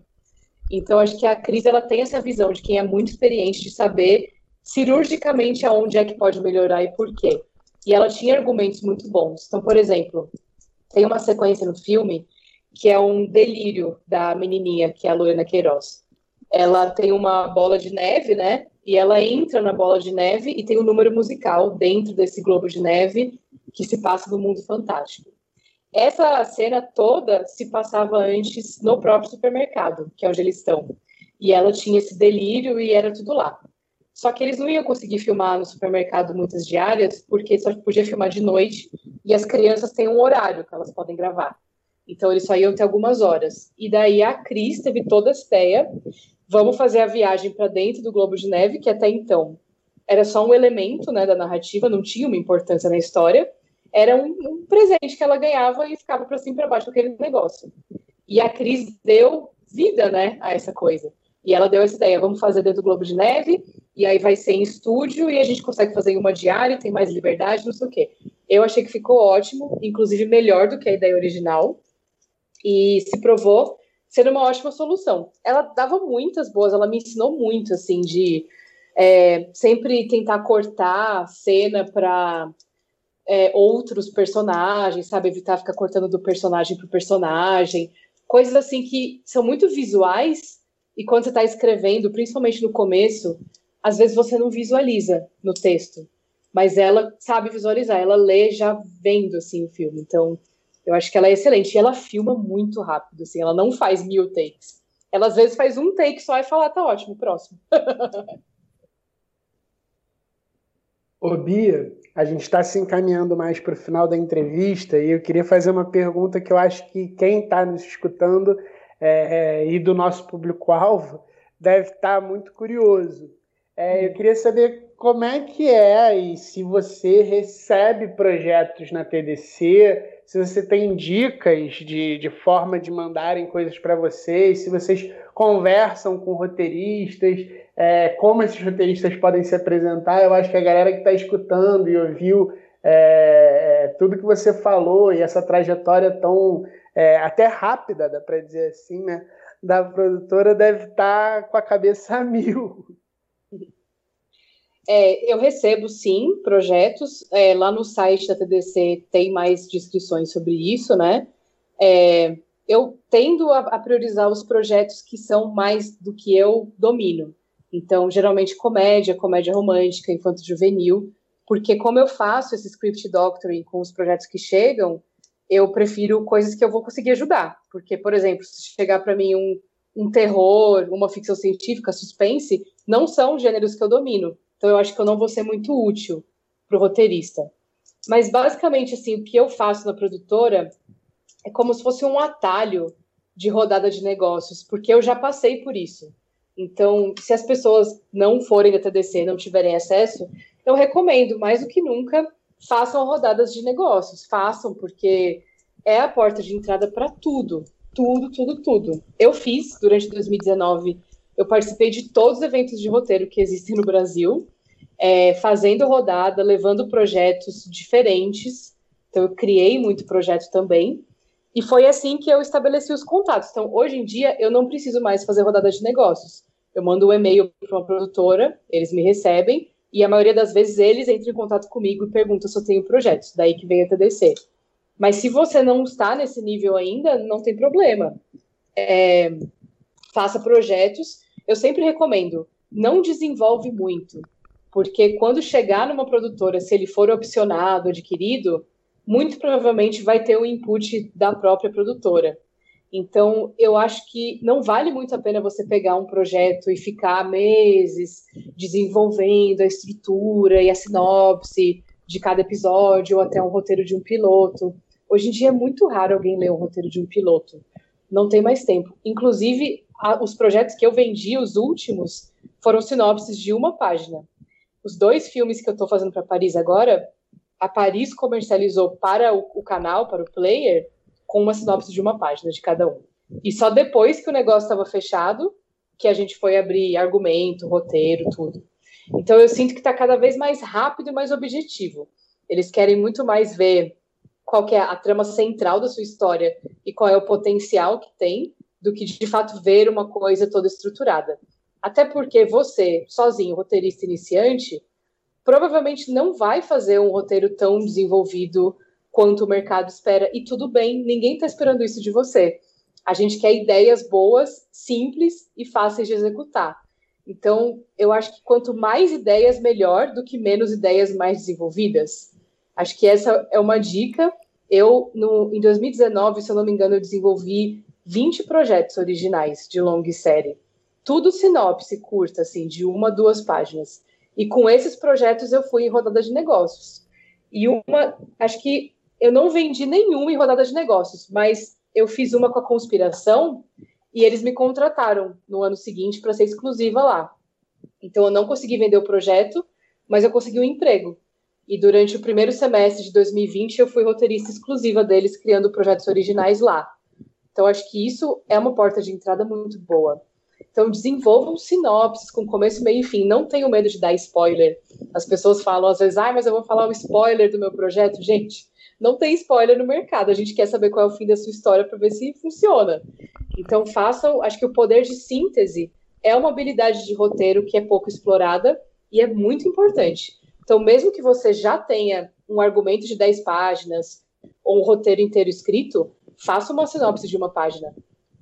Então, acho que a Cris, ela tem essa visão de quem é muito experiente, de saber cirurgicamente aonde é que pode melhorar e por quê. E ela tinha argumentos muito bons. Então, por exemplo, tem uma sequência no filme que é um delírio da menininha, que é a Lorena Queiroz. Ela tem uma bola de neve, né? E ela entra na bola de neve e tem um número musical dentro desse globo de neve que se passa no mundo fantástico. Essa cena toda se passava antes no próprio supermercado, que é onde eles estão. E ela tinha esse delírio e era tudo lá. Só que eles não iam conseguir filmar no supermercado muitas diárias, porque só podia filmar de noite e as crianças têm um horário que elas podem gravar. Então eles só iam ter algumas horas. E daí a Cris teve toda essa ideia. Vamos fazer a viagem para dentro do Globo de Neve, que até então era só um elemento né, da narrativa, não tinha uma importância na história era um, um presente que ela ganhava e ficava para cima e para baixo aquele negócio. E a Cris deu vida, né, a essa coisa. E ela deu essa ideia, vamos fazer dentro do Globo de Neve, e aí vai ser em estúdio, e a gente consegue fazer em uma diária, tem mais liberdade, não sei o quê. Eu achei que ficou ótimo, inclusive melhor do que a ideia original, e se provou ser uma ótima solução. Ela dava muitas boas, ela me ensinou muito, assim, de é, sempre tentar cortar cena para é, outros personagens, sabe? Evitar ficar cortando do personagem para personagem. Coisas assim que são muito visuais e quando você está escrevendo, principalmente no começo, às vezes você não visualiza no texto. Mas ela sabe visualizar, ela lê já vendo assim o filme. Então, eu acho que ela é excelente. E ela filma muito rápido, assim, ela não faz mil takes. Ela às vezes faz um take só e fala, ah, tá ótimo, próximo. Ô, Bia, a gente está se encaminhando mais para o final da entrevista e eu queria fazer uma pergunta que eu acho que quem está nos escutando é, é, e do nosso público-alvo deve estar tá muito curioso. É, eu queria saber como é que é e se você recebe projetos na TDC, se você tem dicas de, de forma de mandarem coisas para vocês, se vocês conversam com roteiristas, é, como esses roteiristas podem se apresentar. Eu acho que a galera que está escutando e ouviu é, é, tudo que você falou e essa trajetória tão é, até rápida, dá para dizer assim, né, da produtora deve estar tá com a cabeça a mil. É, eu recebo sim projetos. É, lá no site da TDC tem mais descrições sobre isso, né? Eu tendo a, priorizar os projetos que são mais do que eu domino. Então, geralmente comédia, comédia romântica, infanto-juvenil, porque como eu faço esse script doctoring com os projetos que chegam, eu prefiro coisas que eu vou conseguir ajudar. Porque, por exemplo, se chegar para mim um, um terror, uma ficção científica, suspense, não são gêneros que eu domino. Então, eu acho que eu não vou ser muito útil para o roteirista. Mas, basicamente, assim, o que eu faço na produtora é como se fosse um atalho de rodada de negócios, porque eu já passei por isso. Então, se as pessoas não forem da TDC, não tiverem acesso, eu recomendo, mais do que nunca, façam rodadas de negócios. Façam, porque é a porta de entrada para tudo. Tudo, tudo, tudo. Eu fiz durante 2019, eu participei de todos os eventos de roteiro que existem no Brasil, é, fazendo rodada, levando projetos diferentes. Então, eu criei muito projeto também. E foi assim que eu estabeleci os contatos. Então, hoje em dia, eu não preciso mais fazer rodada de negócios. Eu mando um e-mail para uma produtora, eles me recebem, e a maioria das vezes eles entram em contato comigo e perguntam se eu tenho projetos. Daí que vem a TDC. Mas se você não está nesse nível ainda, não tem problema. É, faça projetos. Eu sempre recomendo, não desenvolve muito. Porque quando chegar numa produtora, se ele for opcionado, adquirido, muito provavelmente vai ter o input da própria produtora. Então, eu acho que não vale muito a pena você pegar um projeto e ficar meses desenvolvendo a estrutura e a sinopse de cada episódio, ou até um roteiro de um piloto. Hoje em dia é muito raro alguém ler um roteiro de um piloto. Não tem mais tempo. Inclusive, a, os projetos que eu vendi, os últimos, foram sinopses de uma página. Os dois filmes que eu estou fazendo para Paris agora, a Paris comercializou para o, o canal, para o player, com uma sinopse de uma página de cada um. E só depois que o negócio estava fechado, que a gente foi abrir argumento, roteiro, tudo. Então eu sinto que está cada vez mais rápido e mais objetivo. Eles querem muito mais ver qual é a trama central da sua história e qual é o potencial que tem, do que de fato ver uma coisa toda estruturada. Até porque você, sozinho, roteirista iniciante, provavelmente não vai fazer um roteiro tão desenvolvido quanto o mercado espera. E tudo bem, ninguém está esperando isso de você. A gente quer ideias boas, simples e fáceis de executar. Então, eu acho que quanto mais ideias, melhor do que menos ideias mais desenvolvidas. Acho que essa é uma dica. Eu, no, em 2019, se eu não me engano, eu desenvolvi 20 projetos originais de longa série. Tudo sinopse curta, assim, de uma, duas páginas. E com esses projetos eu fui em rodada de negócios. E uma, acho que eu não vendi nenhum em rodada de negócios, mas eu fiz uma com a conspiração e eles me contrataram no ano seguinte para ser exclusiva lá. Então eu não consegui vender o projeto, mas eu consegui um emprego. E durante o primeiro semestre de 2020 eu fui roteirista exclusiva deles, criando projetos originais lá. Então acho que isso é uma porta de entrada muito boa. Então desenvolvam sinopses com começo, meio e fim. Não tenham medo de dar spoiler. As pessoas falam às vezes, ah, mas eu vou falar um spoiler do meu projeto. Gente, não tem spoiler no mercado. A gente quer saber qual é o fim da sua história para ver se funciona. Então, façam. Acho que o poder de síntese é uma habilidade de roteiro que é pouco explorada e é muito importante. Então, mesmo que você já tenha um argumento de 10 páginas ou um roteiro inteiro escrito, faça uma sinopse de uma página.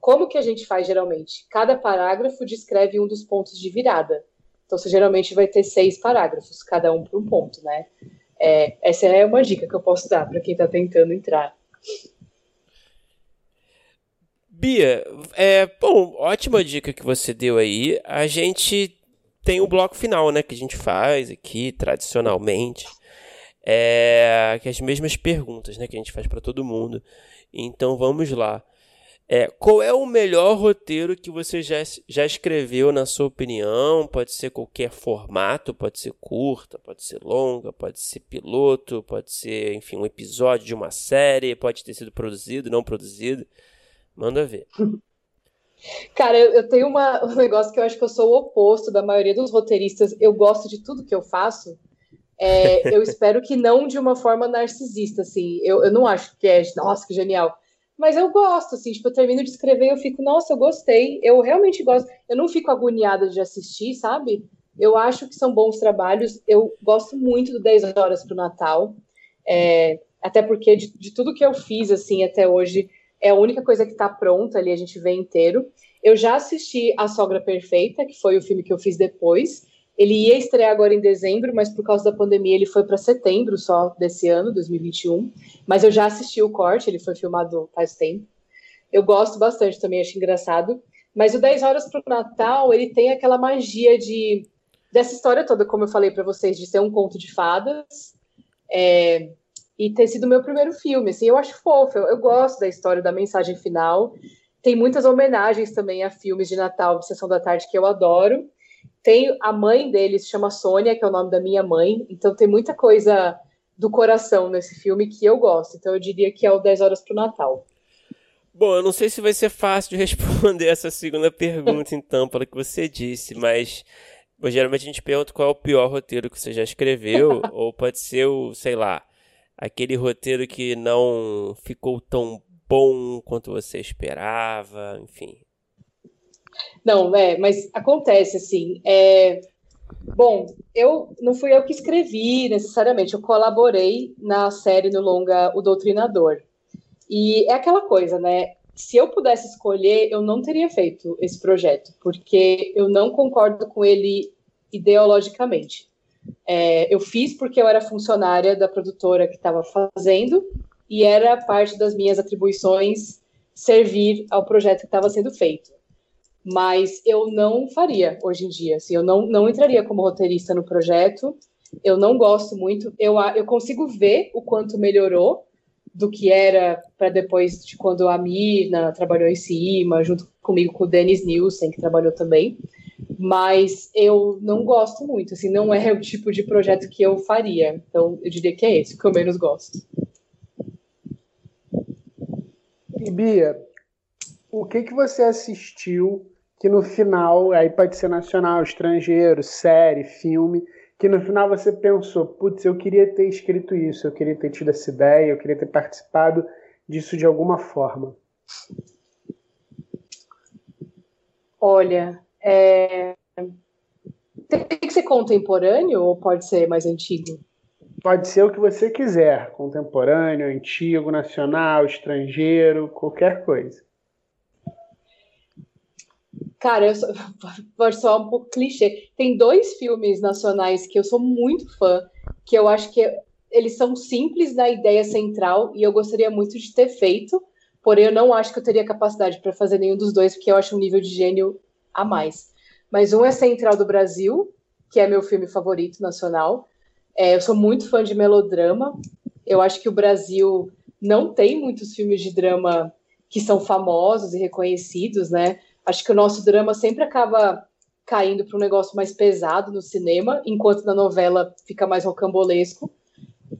Como que a gente faz geralmente? Cada parágrafo descreve um dos pontos de virada. Então, você geralmente vai ter seis parágrafos, cada um para um ponto, né? É, essa é uma dica que eu posso dar para quem está tentando entrar. Bia, é, bom, ótima dica que você deu aí. A gente tem o bloco final, né, que a gente faz aqui tradicionalmente, é, que é as mesmas perguntas, né, que a gente faz para todo mundo. Então vamos lá. É, qual é o melhor roteiro que você já, já escreveu, na sua opinião? Pode ser qualquer formato, pode ser curta, pode ser longa, pode ser piloto, pode ser, enfim, um episódio de uma série, pode ter sido produzido, não produzido. Manda ver. Cara, eu, tenho uma, um negócio que eu acho que eu sou o oposto da maioria dos roteiristas. Eu gosto de tudo que eu faço. É, eu espero que não de uma forma narcisista, assim. Eu, eu não acho que é, nossa, que genial mas eu gosto, assim, tipo, eu termino de escrever eu fico, nossa, eu gostei, eu realmente gosto. Eu não fico agoniada de assistir, sabe? Eu acho que são bons trabalhos. Eu gosto muito do 10 Horas para o Natal. É, até porque de, de, tudo que eu fiz, assim, até hoje, é a única coisa que está pronta ali, a gente vê inteiro. Eu já assisti A Sogra Perfeita, que foi o filme que eu fiz depois. Ele ia estrear agora em dezembro, mas por causa da pandemia ele foi para setembro só desse ano, 2021. Mas eu já assisti o corte, ele foi filmado faz tempo. Eu gosto bastante também, acho engraçado. Mas o 10 Horas para o Natal, ele tem aquela magia de dessa história toda, como eu falei para vocês, de ser um conto de fadas. É, e ter sido meu primeiro filme, assim, eu acho fofo, eu, eu, gosto da história, da mensagem final. Tem muitas homenagens também a filmes de Natal de Sessão da Tarde que eu adoro. Tem a mãe dele, se chama Sônia, que é o nome da minha mãe. Então tem muita coisa do coração nesse filme que eu gosto. Então eu diria que é o 10 horas pro Natal. Bom, eu não sei se vai ser fácil de responder essa segunda pergunta, então, pelo que você disse, mas bom, geralmente a gente pergunta qual é o pior roteiro que você já escreveu, ou pode ser o, sei lá, aquele roteiro que não ficou tão bom quanto você esperava, enfim. Não, é, mas acontece assim. É, bom, eu não fui eu que escrevi necessariamente, eu colaborei na série no longa O Doutrinador. E é aquela coisa, né? se eu pudesse escolher, eu não teria feito esse projeto, porque eu não concordo com ele ideologicamente. É, eu fiz porque eu era funcionária da produtora que estava fazendo e era parte das minhas atribuições servir ao projeto que estava sendo feito. Mas eu não faria hoje em dia. Assim, eu não, não entraria como roteirista no projeto. Eu não gosto muito. Eu, eu consigo ver o quanto melhorou do que era para depois de quando a Mirna trabalhou em cima, junto comigo com o Dennis Nielsen, que trabalhou também. Mas eu não gosto muito, assim, não é o tipo de projeto que eu faria. Então, eu diria que é esse que eu menos gosto. E Bia, o que que você assistiu que no final, aí pode ser nacional, estrangeiro, série, filme, que no final você pensou, putz, eu queria ter escrito isso, eu queria ter tido essa ideia, eu queria ter participado disso de alguma forma? Olha, é... tem que ser contemporâneo ou pode ser mais antigo? Pode ser o que você quiser, contemporâneo, antigo, nacional, estrangeiro, qualquer coisa. Cara, eu sou, pode soar um pouco clichê. Tem dois filmes nacionais que eu sou muito fã, que eu acho que eles são simples na ideia central e eu gostaria muito de ter feito, porém eu não acho que eu teria capacidade para fazer nenhum dos dois, porque eu acho um nível de gênio a mais. Mas um é Central do Brasil, que é meu filme favorito nacional. É, eu sou muito fã de melodrama. Eu acho que o Brasil não tem muitos filmes de drama que são famosos e reconhecidos, né? Acho que o nosso drama sempre acaba caindo para um negócio mais pesado no cinema, enquanto na novela fica mais rocambolesco.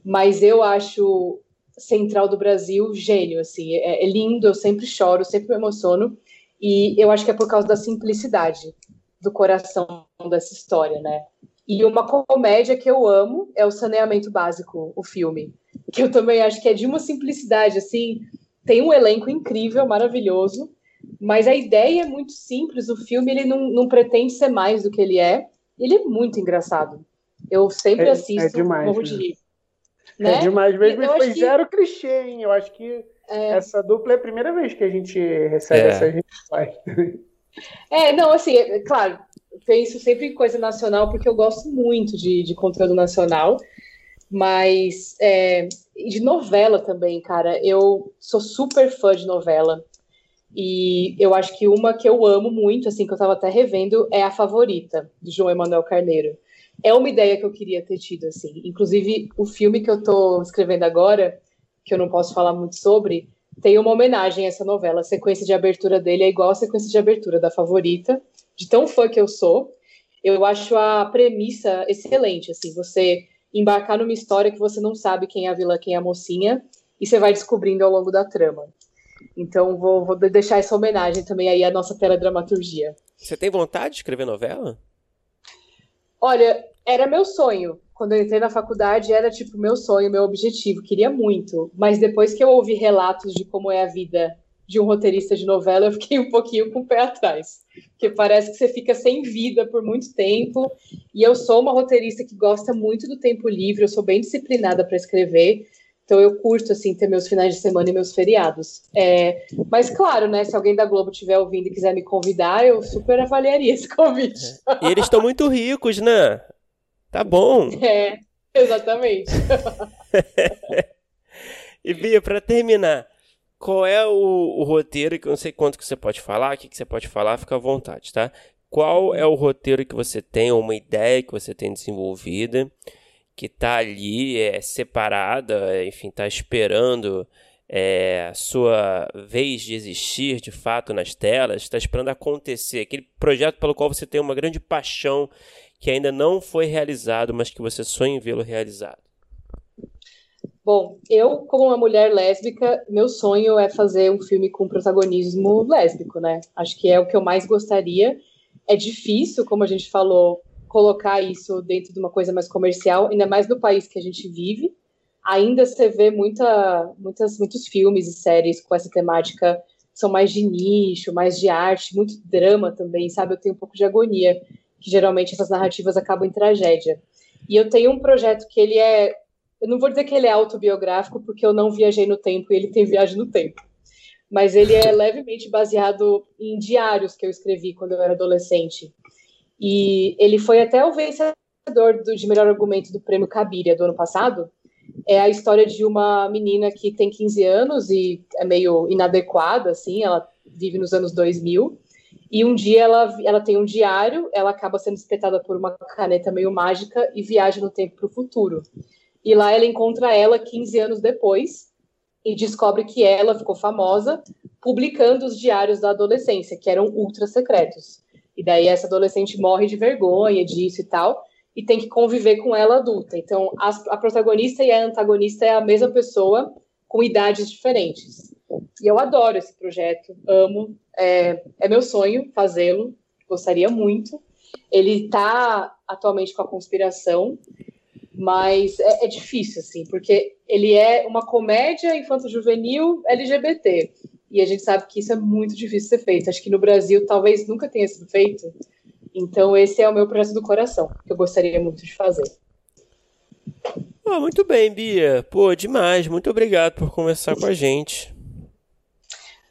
Mas eu acho Central do Brasil gênio, assim, é, é lindo, eu sempre choro, sempre me emociono, e eu acho que é por causa da simplicidade do coração dessa história, né? E uma comédia que eu amo é o Saneamento Básico, o filme, que eu também acho que é de uma simplicidade, assim, tem um elenco incrível, maravilhoso, mas a ideia é muito simples. O filme ele não, não pretende ser mais do que ele é. Ele é muito engraçado. Eu sempre é, é assisto, é demais, morro de rir. É né? É demais mesmo. E foi que... zero clichê, hein? Eu acho que é... essa dupla é a primeira vez que a gente recebe é. essa gente É, não, assim, é, claro, penso sempre em coisa nacional, porque eu gosto muito de, de conteúdo nacional, mas é, de novela também, cara. Eu sou super fã de novela. E eu acho que uma que eu amo muito, assim, que eu estava até revendo, é a favorita, do João Emanuel Carneiro. É uma ideia que eu queria ter tido, assim. Inclusive, o filme que eu estou escrevendo agora, que eu não posso falar muito sobre, tem uma homenagem a essa novela. A sequência de abertura dele é igual a sequência de abertura da favorita, de tão fã que eu sou. Eu acho a premissa excelente, assim, você embarcar numa história que você não sabe quem é a vilã, quem é a mocinha, e você vai descobrindo ao longo da trama. Então vou, vou deixar essa homenagem também aí à nossa teledramaturgia. Você tem vontade de escrever novela? Olha, era meu sonho. Quando eu entrei na faculdade, era tipo meu sonho, meu objetivo. Queria muito. Mas depois que eu ouvi relatos de como é a vida de um roteirista de novela, eu fiquei um pouquinho com o pé atrás. Porque parece que você fica sem vida por muito tempo. E eu sou uma roteirista que gosta muito do tempo livre, eu sou bem disciplinada para escrever. Então eu curto assim ter meus finais de semana e meus feriados. É, mas claro, né? Se alguém da Globo estiver ouvindo e quiser me convidar, eu super avaliaria esse convite. E eles estão muito ricos, né? Tá bom. É, exatamente. e Bia, para terminar, qual é o, o, roteiro que eu não sei quanto que você pode falar, o que, que você pode falar, fica à vontade, tá? Qual é o roteiro que você tem, ou uma ideia que você tem desenvolvida? Que está ali é, separada, enfim, está esperando é, sua vez de existir de fato nas telas, está esperando acontecer, aquele projeto pelo qual você tem uma grande paixão que ainda não foi realizado, mas que você sonha em vê-lo realizado? Bom, eu, como uma mulher lésbica, meu sonho é fazer um filme com protagonismo lésbico, né? Acho que é o que eu mais gostaria. É difícil, como a gente falou, colocar isso dentro de uma coisa mais comercial, ainda mais no país que a gente vive. Ainda você vê muita, muitas, muitos filmes e séries com essa temática são mais de nicho, mais de arte, muito drama também, sabe? Eu tenho um pouco de agonia, que geralmente essas narrativas acabam em tragédia. E eu tenho um projeto que ele é. Eu não vou dizer que ele é autobiográfico, porque eu não viajei no tempo e ele tem viagem no tempo. mas ele é levemente baseado em diários que eu escrevi quando eu era adolescente. E ele foi até o vencedor do, de melhor argumento do prêmio Cabiria do ano passado. É a história de uma menina que tem 15 anos e é meio inadequada, assim, ela vive nos anos 2000. E um dia ela, ela tem um diário, ela acaba sendo espetada por uma caneta meio mágica e viaja no tempo para o futuro. E lá ela encontra ela 15 anos depois e descobre que ela ficou famosa publicando os diários da adolescência, que eram ultra secretos. E daí essa adolescente morre de vergonha disso e tal, e tem que conviver com ela adulta. Então a, a protagonista e a antagonista é a mesma pessoa com idades diferentes. E eu adoro esse projeto, amo, é, é meu sonho fazê-lo, gostaria muito. Ele está atualmente com a conspiração, mas é, é, difícil, assim, porque ele é uma comédia infanto-juvenil LGBT. E a gente sabe que isso é muito difícil de ser feito. Acho que no Brasil talvez nunca tenha sido feito. Então, esse é o meu projeto do coração, que eu gostaria muito de fazer. Oh, muito bem, Bia. Pô, demais. Muito obrigado por conversar com a gente.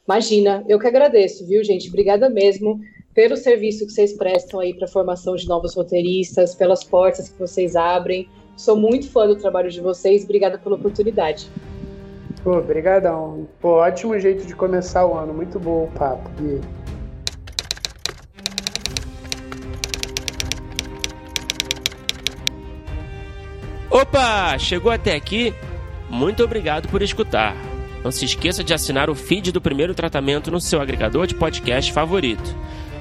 Imagina, eu que agradeço, viu, gente? Obrigada mesmo pelo serviço que vocês prestam aí para a formação de novos roteiristas, pelas portas que vocês abrem. Sou muito fã do trabalho de vocês. Obrigada pela oportunidade. Pô, brigadão. Pô, ótimo jeito de começar o ano. Muito bom o papo. E... Opa! Chegou até aqui? Muito obrigado por escutar. Não se esqueça de assinar o feed do primeiro tratamento no seu agregador de podcast favorito